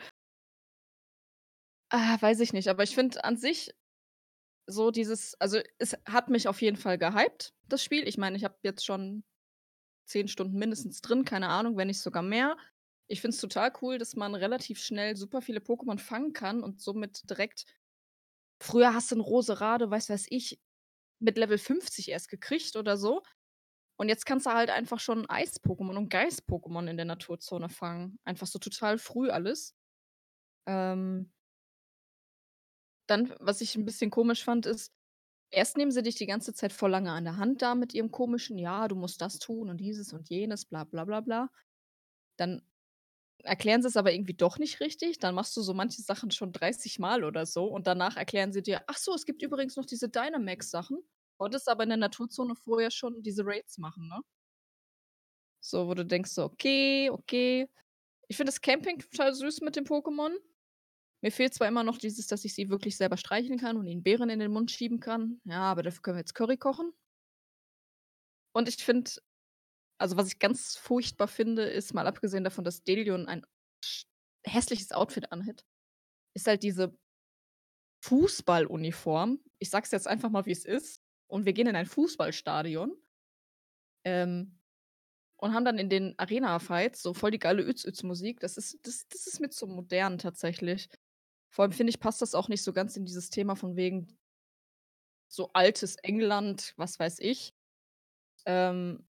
ah, weiß ich nicht, aber ich finde an sich so dieses also, es hat mich auf jeden Fall gehypt, das Spiel. Ich meine, ich habe jetzt schon 10 Stunden mindestens drin, keine Ahnung, wenn nicht sogar mehr. Ich finde es total cool, dass man relativ schnell super viele Pokémon fangen kann und somit direkt früher hast du 'n Roserade, weiß weiß ich, mit Level 50 erst gekriegt oder so. Und jetzt kannst du halt einfach schon Eis-Pokémon und Geist-Pokémon in der Naturzone fangen. Einfach so total früh alles. Ähm dann, was ich 'n bisschen komisch fand, ist, erst nehmen sie dich die ganze Zeit voll lange an der Hand da mit ihrem komischen: „Ja, du musst das tun und dieses und jenes, bla bla bla bla.“ Dann erklären sie's aber irgendwie doch nicht richtig. Dann machst du so manche Sachen schon 30 Mal oder so und danach erklären sie dir: „Ach so, es gibt übrigens noch diese Dynamax-Sachen.“ Konntest aber in der Naturzone vorher schon diese Raids machen, ne? So, wo du denkst so: „Okay, okay.“ Ich finde das Camping total süß mit den Pokémon. Mir fehlt zwar immer noch dieses, dass ich sie wirklich selber streicheln kann und ihnen Beeren in den Mund schieben kann. Ja, aber dafür können wir jetzt Curry kochen. Und ich finde also, was ich ganz furchtbar finde, ist mal abgesehen davon, dass Delion ein hässliches Outfit anhat, ist halt diese Fußballuniform. Ich sage es jetzt einfach mal, wie es ist. Und wir gehen in ein Fußballstadion ähm, und haben dann in den Arena-Fights so voll die geile Üz-Üz-Musik. Das ist das das ist mir zu modern tatsächlich. Vor allem finde ich, passt das auch nicht so ganz in dieses Thema von wegen so altes England, was weiß ich. Ähm,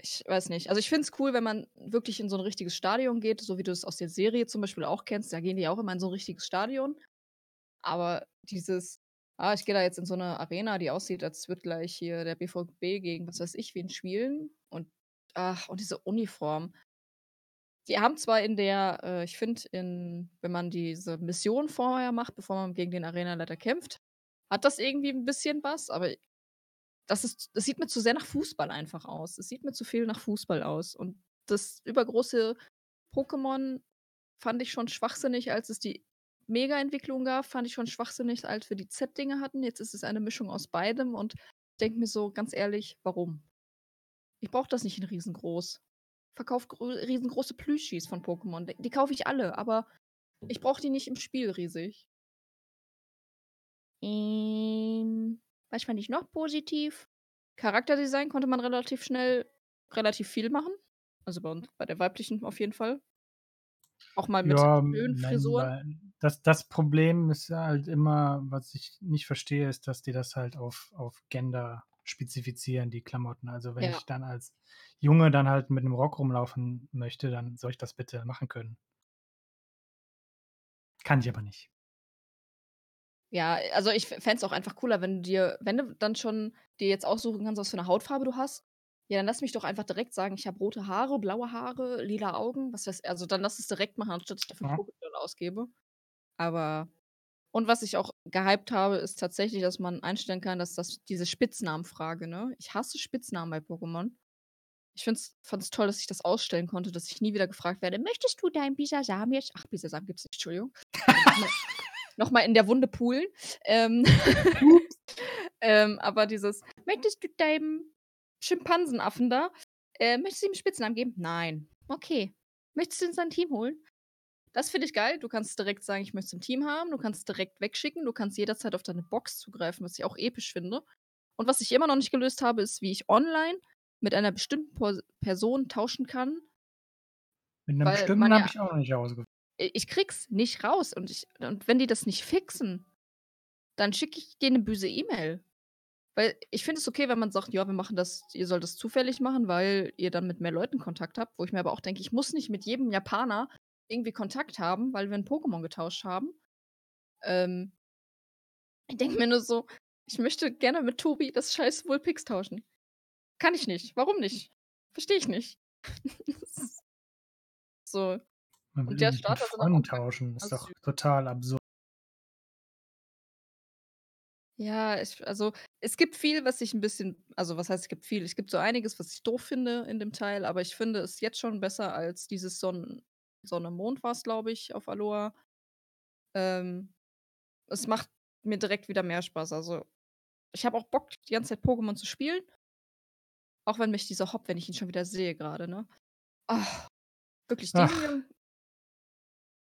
ich weiß nicht. Also, ich finde es cool, wenn man wirklich in so 'n richtiges Stadion geht, so wie du es aus der Serie zum Beispiel auch kennst. Da gehen die auch immer in so 'n richtiges Stadion. Aber dieses: „Ah, ich gehe da jetzt in so 'ne Arena, die aussieht, als würde gleich hier der BVB gegen was weiß ich wen spielen“ und ach, und diese Uniform. Die haben zwar in der äh, ich finde in wenn man diese Mission vorher macht, bevor man gegen den Arenaleiter kämpft, hat das irgendwie 'n bisschen was, aber das ist das sieht mir zu sehr nach Fußball einfach aus. Es sieht mir zu viel nach Fußball aus. Und das übergroße Pokémon fand ich schon schwachsinnig, als es die Mega-Entwicklung gab, fand ich schon schwachsinnig, als wir die Z-Dinger hatten. Jetzt ist es eine Mischung aus beidem und denke mir so ganz ehrlich: „Warum?“ Ich brauche das nicht in riesengroß. Verkauft riesengroße Plüschis von Pokémon. Die kaufe ich alle, aber ich brauche die nicht im Spiel riesig. Ähm, was fand ich noch positiv? Charakterdesign konnte man relativ schnell relativ viel machen. Also, bei uns bei der weiblichen auf jeden Fall. Auch mal mit Ja, Höhenfrisuren. das das Problem ist ja halt immer, was ich nicht verstehe, ist, dass die das halt auf auf Gender spezifizieren, die Klamotten. Also, wenn Ja. ich dann als Junge dann halt mit 'nem Rock rumlaufen möchte, dann soll ich das bitte machen können. Kann ich aber nicht. Ja, also ich fände es auch einfach cooler, wenn du dir, wenn du dann schon dir jetzt aussuchen kannst, was für eine Hautfarbe du hast, ja, dann lass mich doch einfach direkt sagen, ich habe rote Haare, blaue Haare, lila Augen, was weiß also dann lass es direkt machen, anstatt ich dafür Ja. Pokémon ausgebe. Aber und was ich auch gehypt habe, ist tatsächlich, dass man einstellen kann, dass das diese Spitznamenfrage, ne? Ich hasse Spitznamen bei Pokémon. Ich find's fand's toll, dass ich das ausstellen konnte, dass ich nie wieder gefragt werde: „Möchtest du deinen Bisasam jetzt“ ach, Bisasam gibt's nicht, Entschuldigung. *laughs* noch mal noch mal in der Wunde poolen. Ähm, *laughs* ähm, aber dieses: „Möchtest du deinem Schimpansenaffen da äh, möchtest du ihm 'n Spitznamen geben?“ „Nein.“ „Okay. Möchtest du ihn in sein Team holen?“ Das finde ich geil. Du kannst direkt sagen: „Ich möchte es im Team haben.“ Du kannst direkt wegschicken. Du kannst jederzeit auf deine Box zugreifen, was ich auch episch finde. Und was ich immer noch nicht gelöst habe, ist, wie ich online mit einer bestimmten Pos Person tauschen kann. Mit Weil bestimmten habe ich auch noch nicht rausgefunden. I ich krieg's nicht raus und ich und wenn die das nicht fixen, dann schicke ich denen 'ne böse E-Mail. Weil ich finde es okay, wenn man sagt: „Ja, wir machen das ihr sollt das zufällig machen, weil ihr dann mit mehr Leuten Kontakt habt.“ Wo ich mir aber auch denke, ich muss nicht mit jedem Japaner irgendwie Kontakt haben, weil wir 'n Pokémon getauscht haben. Ähm ich denke mir nur so: „Ich möchte gerne mit Tobi das scheiß Vulpix tauschen.“ Kann ich nicht. Warum nicht? Verstehe ich nicht. *laughs* So. Man will Und der nicht mit Freunden tauschen. Ist doch total absurd. Ja, ich also, es gibt viel, was ich 'n bisschen also, was heißt, es gibt viel? Es gibt so einiges, was ich doof finde in dem Teil, aber ich finde es jetzt schon besser als dieses Sonn Sonne Mond war's, glaube ich, auf Aloha. Ähm, es macht mir direkt wieder mehr Spaß. Also, ich habe auch Bock, die ganze Zeit Pokémon zu spielen. Auch wenn mich dieser Hop wenn ich ihn schon wieder sehe grade, ne? Ah, wirklich, diesen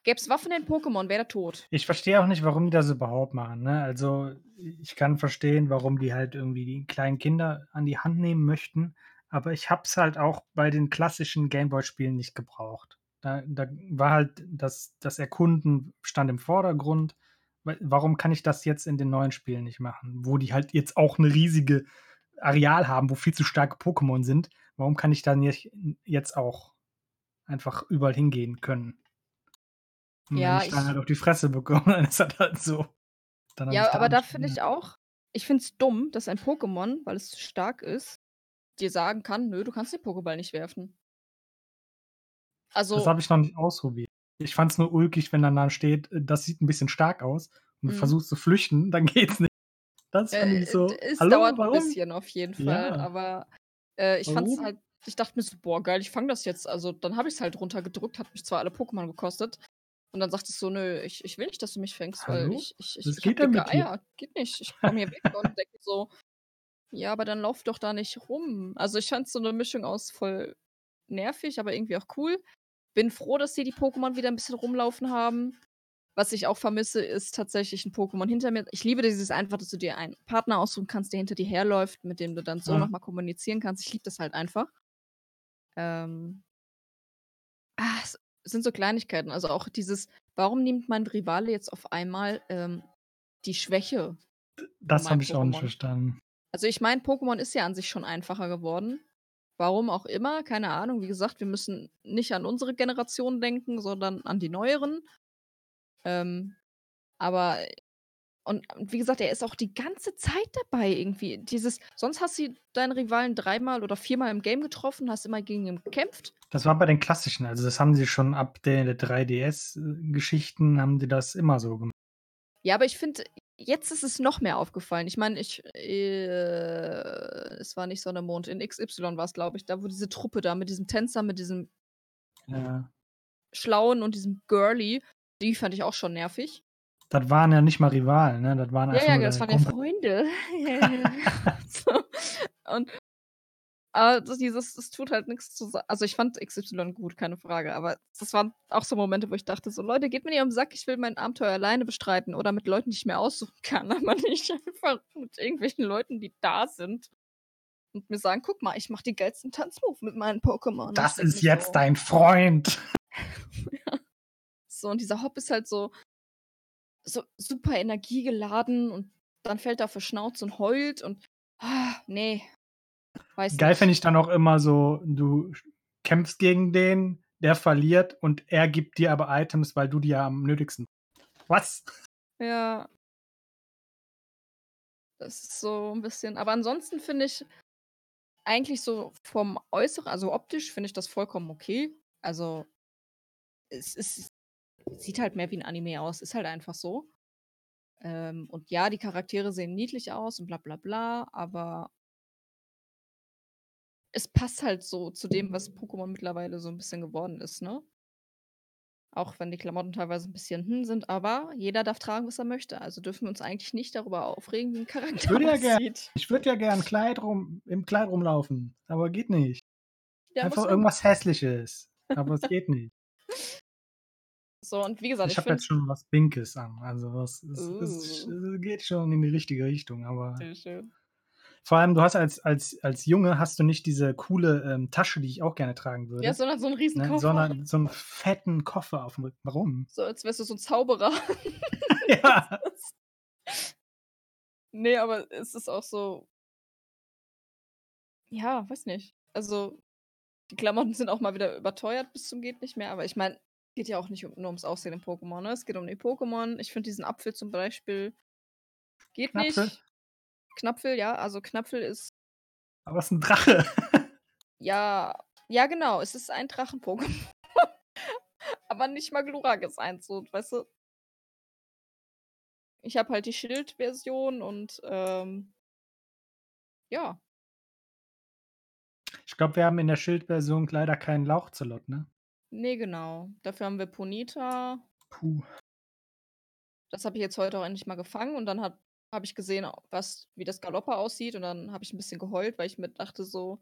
Jungen Gäb's Waffen in Pokémon, wäre der tot. Ich verstehe auch nicht, warum die das überhaupt machen, ne? Also, ich kann verstehen, warum die halt irgendwie die kleinen Kinder an die Hand nehmen möchten, aber ich habe es halt auch bei den klassischen Gameboy-Spielen nicht gebraucht. Da da war halt das das Erkunden stand im Vordergrund. Wa warum kann ich das jetzt in den neuen Spielen nicht machen, wo die halt jetzt auch 'ne riesige Areal haben, wo viel zu starke Pokémon sind? Warum kann ich da nicht jetzt auch einfach überall hingehen können? Und Ja, ich dann ich halt auf die Fresse bekomme, *laughs* dann ist das halt so. Ich Ja, aber da finde ich auch ich finde es dumm, dass ein Pokémon, weil es zu stark ist, dir sagen kann: „Nö, du kannst den Pokéball nicht werfen.“ Das Also habe ich noch nicht ausprobiert. Ich fand es nur ulkig, wenn dann da steht: „Äh, das sieht 'n bisschen stark aus“ und du Mhm. versuchst zu flüchten, dann geht's nicht. Das fand Äh, ich so: d es „Hallo, dauert warum?“ bisschen auf jeden Fall, Ja. aber, äh, ich fand's Warum? halt ich dachte mir so: „Boah, geil, ich fange das jetzt.“ Also, dann habe ich's halt runtergedrückt, hat mich zwar alle Pokémon gekostet und dann sagt es so: „Nö, ich ich will nicht, dass du mich fängst, weil Hallo? ich ich ich Was ich geht denn dicke? Eier. Geht nicht. Ich komme hier weg.“ Und denke so: „Ja, aber dann lauf doch da nicht rum.“ Also, ich fand's so 'ne Mischung aus voll nervig, aber irgendwie auch cool. Bin froh, dass sie die Pokémon wieder 'n bisschen rumlaufen haben. Was ich auch vermisse, ist tatsächlich 'n Pokémon hinter mir. Ich liebe dieses einfach, dass du dir einen Partner aussuchen kannst, der hinter dir herläuft, mit dem du dann so noch Mhm. mal kommunizieren kannst. Ich liebe das halt einfach. Ähm ah, sind so Kleinigkeiten. Also, auch dieses warum nimmt mein Rivale jetzt auf einmal, ähm, die Schwäche das habe ich auch nicht verstanden. Also, ich meine, Pokémon ist ja an sich schon einfacher geworden. Warum auch immer, keine Ahnung. Wie gesagt, wir müssen nicht an unsere Generation denken, sondern an die neueren. Ähm, aber und wie gesagt, er ist auch die ganze Zeit dabei irgendwie. Dieses sonst hast du deinen Rivalen dreimal oder viermal im Game getroffen, hast immer gegen ihn gekämpft. Das war bei den klassischen. Also, das haben sie schon ab der 3DS äh, haben die das immer so gemacht. Ja, aber ich finde, jetzt ist es noch mehr aufgefallen. Ich meine, ich äh, es war nicht Sonne, Mond. In XY war's, glaube ich, da wo diese Truppe da mit diesem Tänzer, mit diesem Ja. Schlauen und diesem Girly, die fand ich auch schon nervig. Das waren ja nicht mal Rivalen, ne? Das waren Ja, einfach ja, das waren ja. Freunde. *laughs* *laughs* So, und aber das dieses es tut halt nix zu sa also, ich fand XY gut, keine Frage, aber das waren auch so Momente, wo ich dachte so: „Leute, geht mir nicht auf 'n Sack, ich will mein Abenteuer alleine bestreiten oder mit Leuten, die ich mir aussuchen kann, *laughs* aber nicht einfach mit irgendwelchen Leuten, die da sind und mir sagen: ‚Guck mal, ich mache die geilsten Tanzmoves mit meinen Pokémon.'“ Und ich Das denke ist jetzt so dein Freund. Ja. So, und dieser Hop ist halt so so super energiegeladen und dann fällt er auf die Schnauze und heult und ne, weiß Geil finde ich dann auch immer so, du kämpfst gegen den, der verliert und er gibt dir aber Items, weil du die ja am nötigsten *laughs* Was? Ja. Das ist so ein bisschen. Aber ansonsten finde ich eigentlich so vom Äußeren, also optisch, finde ich das vollkommen okay. Also, es ist, sieht halt mehr wie ein Anime aus, ist halt einfach so. Ähm, und ja, die Charaktere sehen niedlich aus und bla bla bla, aber es passt halt so zu dem, was Pokémon mittlerweile so ein bisschen geworden ist, ne? Auch wenn die Klamotten teilweise ein bisschen hm sind, aber jeder darf tragen, was er möchte. Also dürfen wir uns eigentlich nicht darüber aufregen, wie ein Ich Charakter würde ja gern, ich würde ja gern Kleid rum, im Kleid rumlaufen, aber geht nicht. Ja, Einfach irgendwas Hässliches, aber es geht nicht. *laughs* So, und wie gesagt, Ich ich, habe jetzt schon was Pinkes an, also was, es, es, Uh. es geht schon in die richtige Richtung, aber Sehr schön. vor allem du hast als, als, als Junge hast du nicht diese coole ähm, Tasche, die ich auch gerne tragen würde, Ja, sondern so ein Riesenkoffer. ne, sondern so einen fetten Koffer auf dem Rücken. Warum? *laughs* So, als wärst du so ein Zauberer. *laughs* ja. *laughs* nee, aber es ist auch so. Ja, weiß nicht. Also, die Klamotten sind auch mal wieder überteuert bis zum geht nicht mehr, aber ich meine, geht ja auch nicht nur ums Aussehen im Pokémon, ne? Es geht um die Pokémon. Ich finde diesen Apfel zum Beispiel geht Knapfel? nicht. Knapfel, ja, also Knapfel ist Aber es ist ein Drache. ja, ja genau, es ist ein Drachen-Pokémon. *laughs* aber nicht mal Glurak eins, so, weißt du? Ich habe halt die Schild-Version und ähm, ja, Ich glaube, wir haben in der Schildversion leider keinen Lauchzelot, ne? Nee, genau. Dafür haben wir Ponita. Puh. Das habe ich jetzt heute auch endlich mal gefangen und dann habe hab ich gesehen, was, wie das Galoppa aussieht und dann habe ich ein bisschen geheult, weil ich mir dachte so,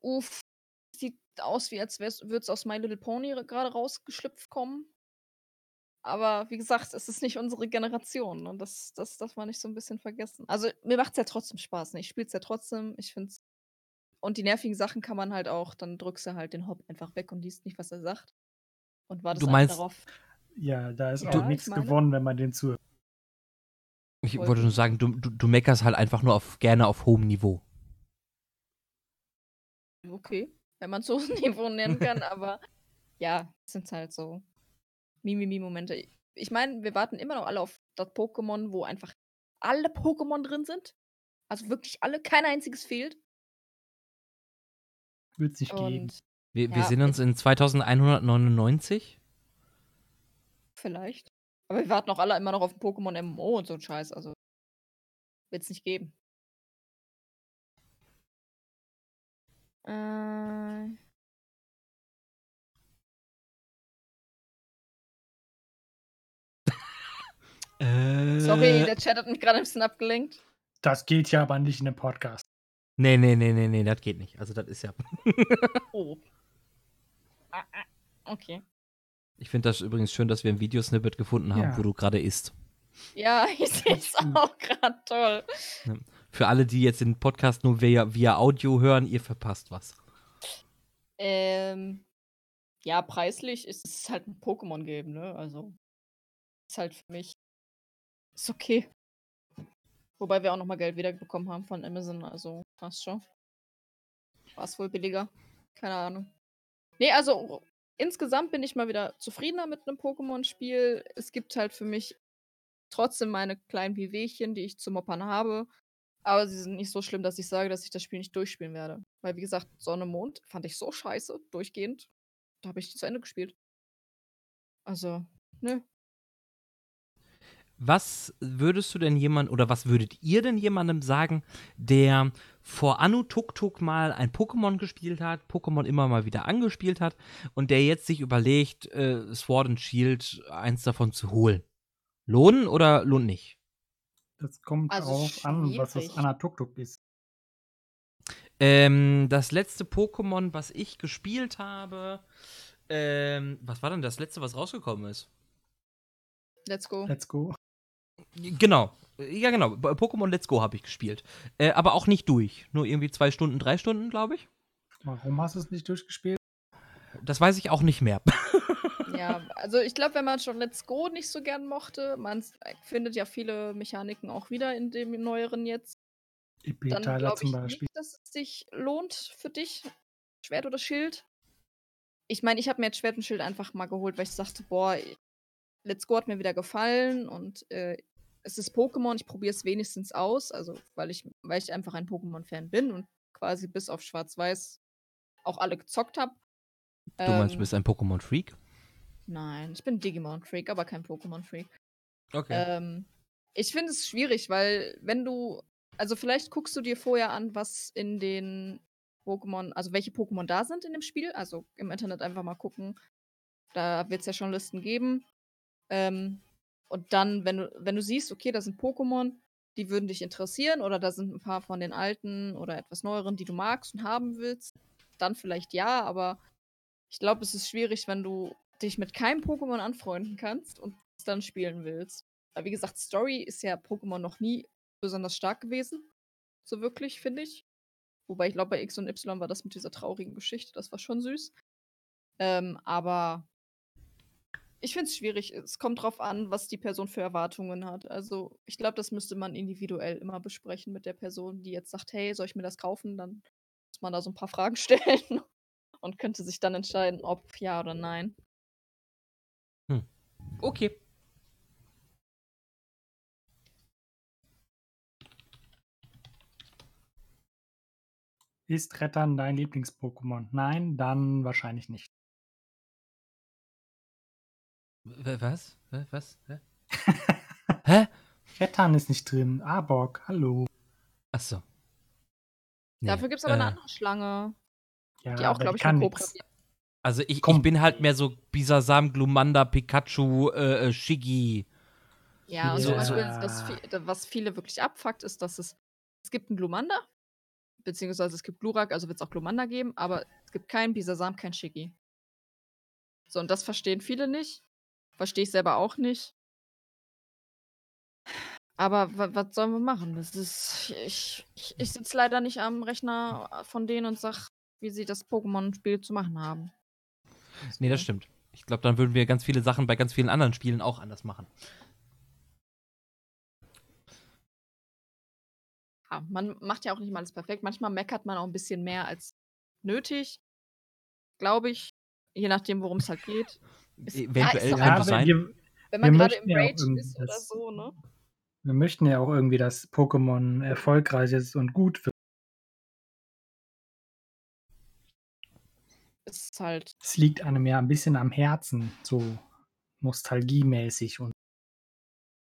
uff, sieht aus, wie als würde es aus My Little Pony gerade rausgeschlüpft kommen. Aber wie gesagt, es ist nicht unsere Generation und das, das darf man nicht so ein bisschen vergessen. Also mir macht es ja trotzdem Spaß. Ne? Ich spiele es ja trotzdem. Ich finde Und die nervigen Sachen kann man halt auch, dann drückst du halt den Hop einfach weg und liest nicht, was er sagt. Und wartest Du meinst- darauf. Ja, da ist Ja, auch ich nichts meine- gewonnen, wenn man den zuhört. Ich Voll wollte nur sagen, du, du, du meckerst halt einfach nur auf, gerne auf hohem Niveau. Okay, wenn man so ein Niveau nennen kann, aber ja, es sind halt so Mimimi-Momente. Ich meine, wir warten immer noch alle auf das Pokémon, wo einfach alle Pokémon drin sind. Also wirklich alle, kein einziges fehlt. Wird es nicht geben. Wir, wir Ja, sind uns in 2199. vielleicht. Aber wir warten auch alle immer noch auf ein Pokémon MMO und so ein Scheiß. Also wird es nicht geben. Äh, *laughs* Äh, sorry, der Chat hat mich gerade ein bisschen abgelenkt. Das geht ja aber nicht in einem Podcast. Nee, nee, nee, nee, nee, das geht nicht. Also, das ist ja. *laughs* Oh. Ah, ah, Okay. Ich finde das übrigens schön, dass wir ein Videosnippet gefunden haben, Ja. wo du gerade isst. Ja, *laughs* ich sehe es auch gerade toll. Für alle, die jetzt den Podcast nur via, via Audio hören, ihr verpasst was. Ähm, ja, preislich ist es halt ein Pokémon-Game, ne? Also, ist halt für mich. Ist okay. Wobei wir auch nochmal Geld wiederbekommen haben von Amazon, also passt schon. War es wohl billiger? Keine Ahnung. Nee, also insgesamt bin ich mal wieder zufriedener mit einem Pokémon-Spiel. Es gibt halt für mich trotzdem meine kleinen Wehwehchen, die ich zu moppern habe. Aber sie sind nicht so schlimm, dass ich sage, dass ich das Spiel nicht durchspielen werde. Weil, wie gesagt, Sonne, Mond fand ich so scheiße, durchgehend. Da habe ich die zu Ende gespielt. Also, nö. Was würdest du denn jemand oder was würdet ihr denn jemandem sagen, der vor Anu Tuk Tuk mal ein Pokémon gespielt hat, Pokémon immer mal wieder angespielt hat und der jetzt sich überlegt, äh, Sword and Shield eins davon zu holen? Lohnen oder lohnt nicht? Das kommt Also darauf an, was das. Anatuktuk ist. Ähm, das letzte Pokémon, was ich gespielt habe, ähm, was war denn das letzte, was rausgekommen ist? Let's go. Let's go. Genau. Ja, genau. Pokémon Let's Go habe ich gespielt. Äh, aber auch nicht durch. Nur irgendwie zwei Stunden, drei Stunden, glaube ich. Warum hast du es nicht durchgespielt? Das weiß ich auch nicht mehr. *laughs* Ja, also ich glaube, wenn man schon Let's Go nicht so gern mochte, man findet ja viele Mechaniken auch wieder in dem neueren jetzt, glaube zum ich Beispiel. nicht, dass es sich lohnt für dich, Schwert oder Schild. Ich meine, ich habe mir jetzt Schwert und Schild einfach mal geholt, weil ich dachte, boah, Let's Go hat mir wieder gefallen und äh, es ist Pokémon, ich probiere es wenigstens aus, also weil ich, weil ich einfach ein Pokémon-Fan bin und quasi bis auf Schwarz-Weiß auch alle gezockt habe. Du meinst, du Ähm, bist ein Pokémon-Freak? Nein, ich bin Digimon-Freak, aber kein Pokémon-Freak. Okay. Ähm, ich finde es schwierig, weil wenn du, also vielleicht guckst du dir vorher an, was in den Pokémon, also welche Pokémon da sind in dem Spiel. Also im Internet einfach mal gucken. Da wird es ja schon Listen geben. Ähm, und dann, wenn du, wenn du siehst, okay, da sind Pokémon, die würden dich interessieren, oder da sind ein paar von den alten oder etwas neueren, die du magst und haben willst, dann vielleicht ja, aber ich glaube, es ist schwierig, wenn du dich mit keinem Pokémon anfreunden kannst und es dann spielen willst. Weil wie gesagt, Story ist ja Pokémon noch nie besonders stark gewesen. So wirklich, finde ich. Wobei ich glaube, bei X und Y war das mit dieser traurigen Geschichte, das war schon süß. Ähm, aber ich finde es schwierig. Es kommt drauf an, was die Person für Erwartungen hat. Also ich glaube, das müsste man individuell immer besprechen mit der Person, die jetzt sagt, hey, soll ich mir das kaufen? Dann muss man da so ein paar Fragen *laughs* stellen und könnte sich dann entscheiden, ob ja oder nein. okay. Ist Rettern dein Lieblings-Pokémon? Nein, dann wahrscheinlich nicht. Was? *laughs* Hä? Was? Hä? Hä? Rettern ist nicht drin. Arbok, hallo. Achso. Dafür gibt es aber eine äh, andere Schlange, Ja, die auch, aber glaube ich, kann. Also ich, ich bin halt mehr so Bisasam, Glumanda, Pikachu, äh, äh, Shiggy. Ja, und So- zum Beispiel, Ja. das, vi- was viele wirklich abfuckt, ist, dass es, es gibt einen Glumanda, beziehungsweise es gibt Glurak, also wird es auch Glumanda geben, aber es gibt keinen Bisasam, kein Shiggy. So, und das verstehen viele nicht. Verstehe ich selber auch nicht. Aber wa- was sollen wir machen? Das ist, ich ich, ich sitze leider nicht am Rechner von denen und sag, wie sie das Pokémon-Spiel zu machen haben. Nee, das stimmt. Ich glaube, dann würden wir ganz viele Sachen bei ganz vielen anderen Spielen auch anders machen. Ja, man macht ja auch nicht mal alles perfekt. Manchmal meckert man auch ein bisschen mehr als nötig. Glaube ich. Je nachdem, worum es halt geht. *laughs* Ja, Eventuell kann einfach sein. wir, Wenn man gerade möchten im ja auch Rage irgendwie ist oder das- so, ne? wir möchten ja auch irgendwie, dass Pokémon erfolgreich ist und gut wird. Ist halt. Es liegt einem ja ein bisschen am Herzen, so nostalgiemäßig. Und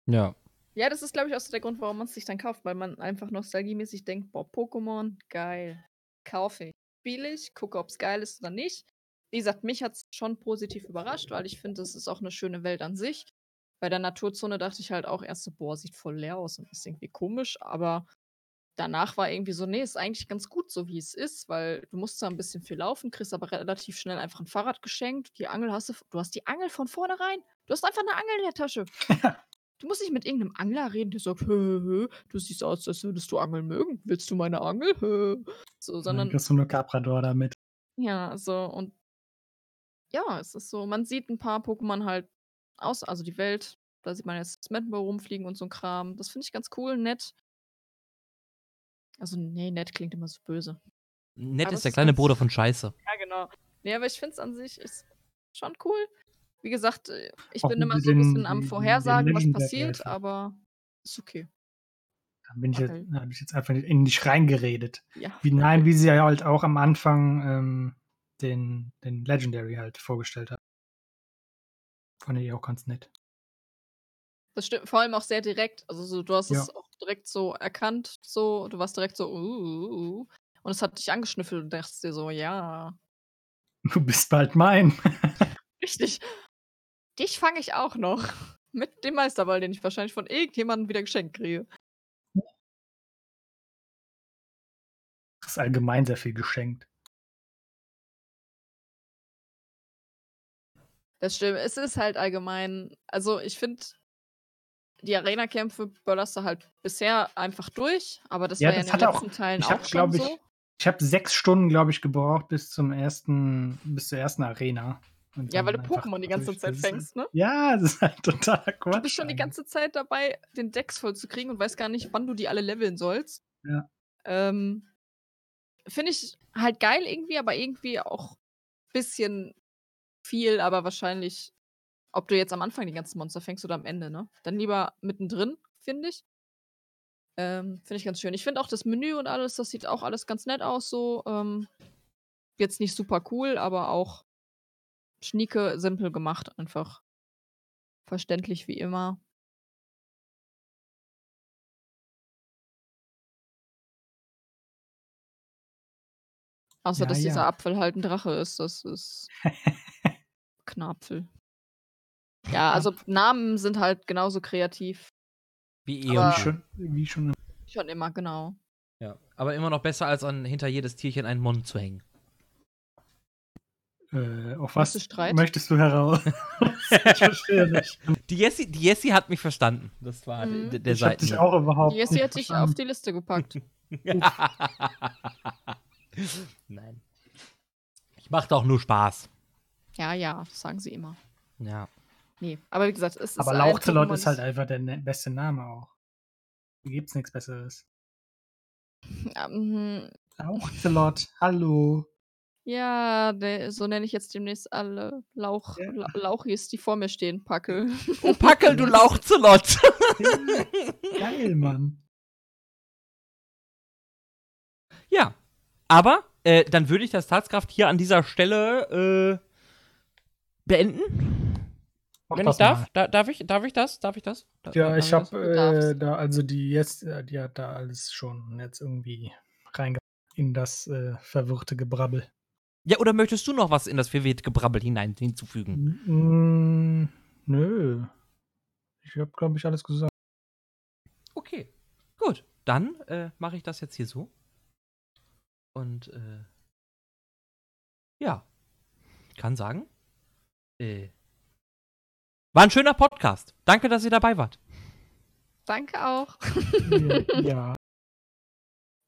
Ja. Ja, das ist, glaube ich, auch so der Grund, warum man es sich dann kauft, weil man einfach nostalgiemäßig denkt, boah, Pokémon, geil. Kaufe ich. Spiele ich, gucke, ob es geil ist oder nicht. Wie gesagt, mich hat es schon positiv überrascht, weil ich finde, es ist auch eine schöne Welt an sich. Bei der Naturzone dachte ich halt auch erst so, boah, sieht voll leer aus und ist irgendwie komisch, aber danach war irgendwie so, nee, ist eigentlich ganz gut so, wie es ist, weil du musst zwar ein bisschen viel laufen, kriegst aber relativ schnell einfach ein Fahrrad geschenkt. Die Angel hast du, du hast die Angel von vornherein. Du hast einfach eine Angel in der Tasche. *laughs* Du musst nicht mit irgendeinem Angler reden, der sagt, hö, hö, du siehst aus, als würdest du Angeln mögen. Willst du meine Angel? Hö. So, dann sondern, kriegst du eine Caprador damit. ja, so, und ja, es ist so, man sieht ein paar Pokémon halt aus, also die Welt, da sieht man jetzt Smettenbow rumfliegen und so ein Kram. Das finde ich ganz cool, nett. Also, nee, nett klingt immer so böse. Nett Aber ist der kleine Bruder von Scheiße. Ja, genau. Nee, aber ich finde es an sich ist schon cool. Wie gesagt, äh, ich Auch bin immer so ein den- bisschen am Vorhersagen, was passiert, aber ist okay. Da bin ich jetzt, Okay. da habe ich jetzt einfach in dich reingeredet. Ja. Wie, nein, wie sie ja halt auch am Anfang ähm, den, den Legendary halt vorgestellt hat. Fand ich auch ganz nett. Das stimmt, vor allem auch sehr direkt. Also so, du hast Ja. es auch direkt so erkannt, so, du warst direkt so, uh, uh, uh. und es hat dich angeschnüffelt und dachtest dir so, ja, *laughs* Du bist bald mein. *laughs* richtig. Dich fange ich auch noch. *laughs* Mit dem Meisterball, den ich wahrscheinlich von irgendjemandem wieder geschenkt kriege. Das ist allgemein sehr viel geschenkt. Das stimmt. Es ist halt allgemein, also ich finde, die Arena-Kämpfe böllerst du halt bisher einfach durch, aber das Ja, war ja das in hat den auch- letzten Teilen ich auch hab, schon glaub ich, so. Ich habe sechs Stunden, glaube ich, gebraucht bis zum ersten, bis zur ersten Arena. Und Ja, weil du Pokémon die ganze. Zeit fängst, ne? Ja, *laughs* das ist halt total Quatsch. Du bist schon die ganze Zeit dabei, den Decks voll zu kriegen und weißt gar nicht, wann du die alle leveln sollst. Ja. Ähm, Finde ich halt geil irgendwie, aber irgendwie auch bisschen viel, aber wahrscheinlich ob du jetzt am Anfang die ganzen Monster fängst oder am Ende, ne? Dann lieber mittendrin, finde ich. Ähm, finde ich ganz schön. Ich finde auch das Menü und alles, das sieht auch alles ganz nett aus, so. Ähm, jetzt nicht super cool, aber auch schnieke, simpel gemacht, einfach. Verständlich wie immer. Außer, Ja, dass dieser ja. Apfel halt ein Drache ist. Das ist *laughs* Knapfel. Ja, also Namen sind halt genauso kreativ. Wie Aber- Eon. Wie schon, wie schon Schon immer, genau. Ja. Aber immer noch besser, als an hinter jedes Tierchen einen Mund zu hängen. äh, auf was du Streit? möchtest du heraus? *laughs* ich verstehe nicht. Die Jessie, die Jessie hat mich verstanden. Das war Mhm. der, der ich dich auch überhaupt Jessie nicht hat dich auf die Liste gepackt. *laughs* Nein. Ich mache doch nur Spaß. Ja, ja, das sagen sie immer. Ja. Nee, aber wie gesagt, es ist. Aber Lauchzelot ist halt einfach der ne- beste Name auch. Hier gibt's nichts Besseres. Ähm, Lauchzelot, hallo. ja, der, so nenne ich jetzt demnächst alle Lauch, Ja. La Lauchis, die vor mir stehen, Packel. *laughs* Oh, Packel, du Lauchzelot. Geil, Mann. ja. Aber äh, dann würde ich das Tatskraft hier an dieser Stelle äh, beenden. Mach Wenn ich darf. Da, darf ich? Darf ich das? Darf ich das? Da- Ja, ich habe äh, da, also die jetzt, äh, die hat da alles schon jetzt irgendwie reingebracht in das äh, verwirrte Gebrabbel. Ja, oder möchtest du noch was in das verwirrte Gebrabbel hinein hinzufügen? Mm, nö. Ich habe, glaube ich, alles gesagt. Okay, gut. Dann äh, mache ich das jetzt hier so. Und äh, ja, ich kann sagen, äh, war ein schöner Podcast. Danke, dass ihr dabei wart. Danke auch. ja.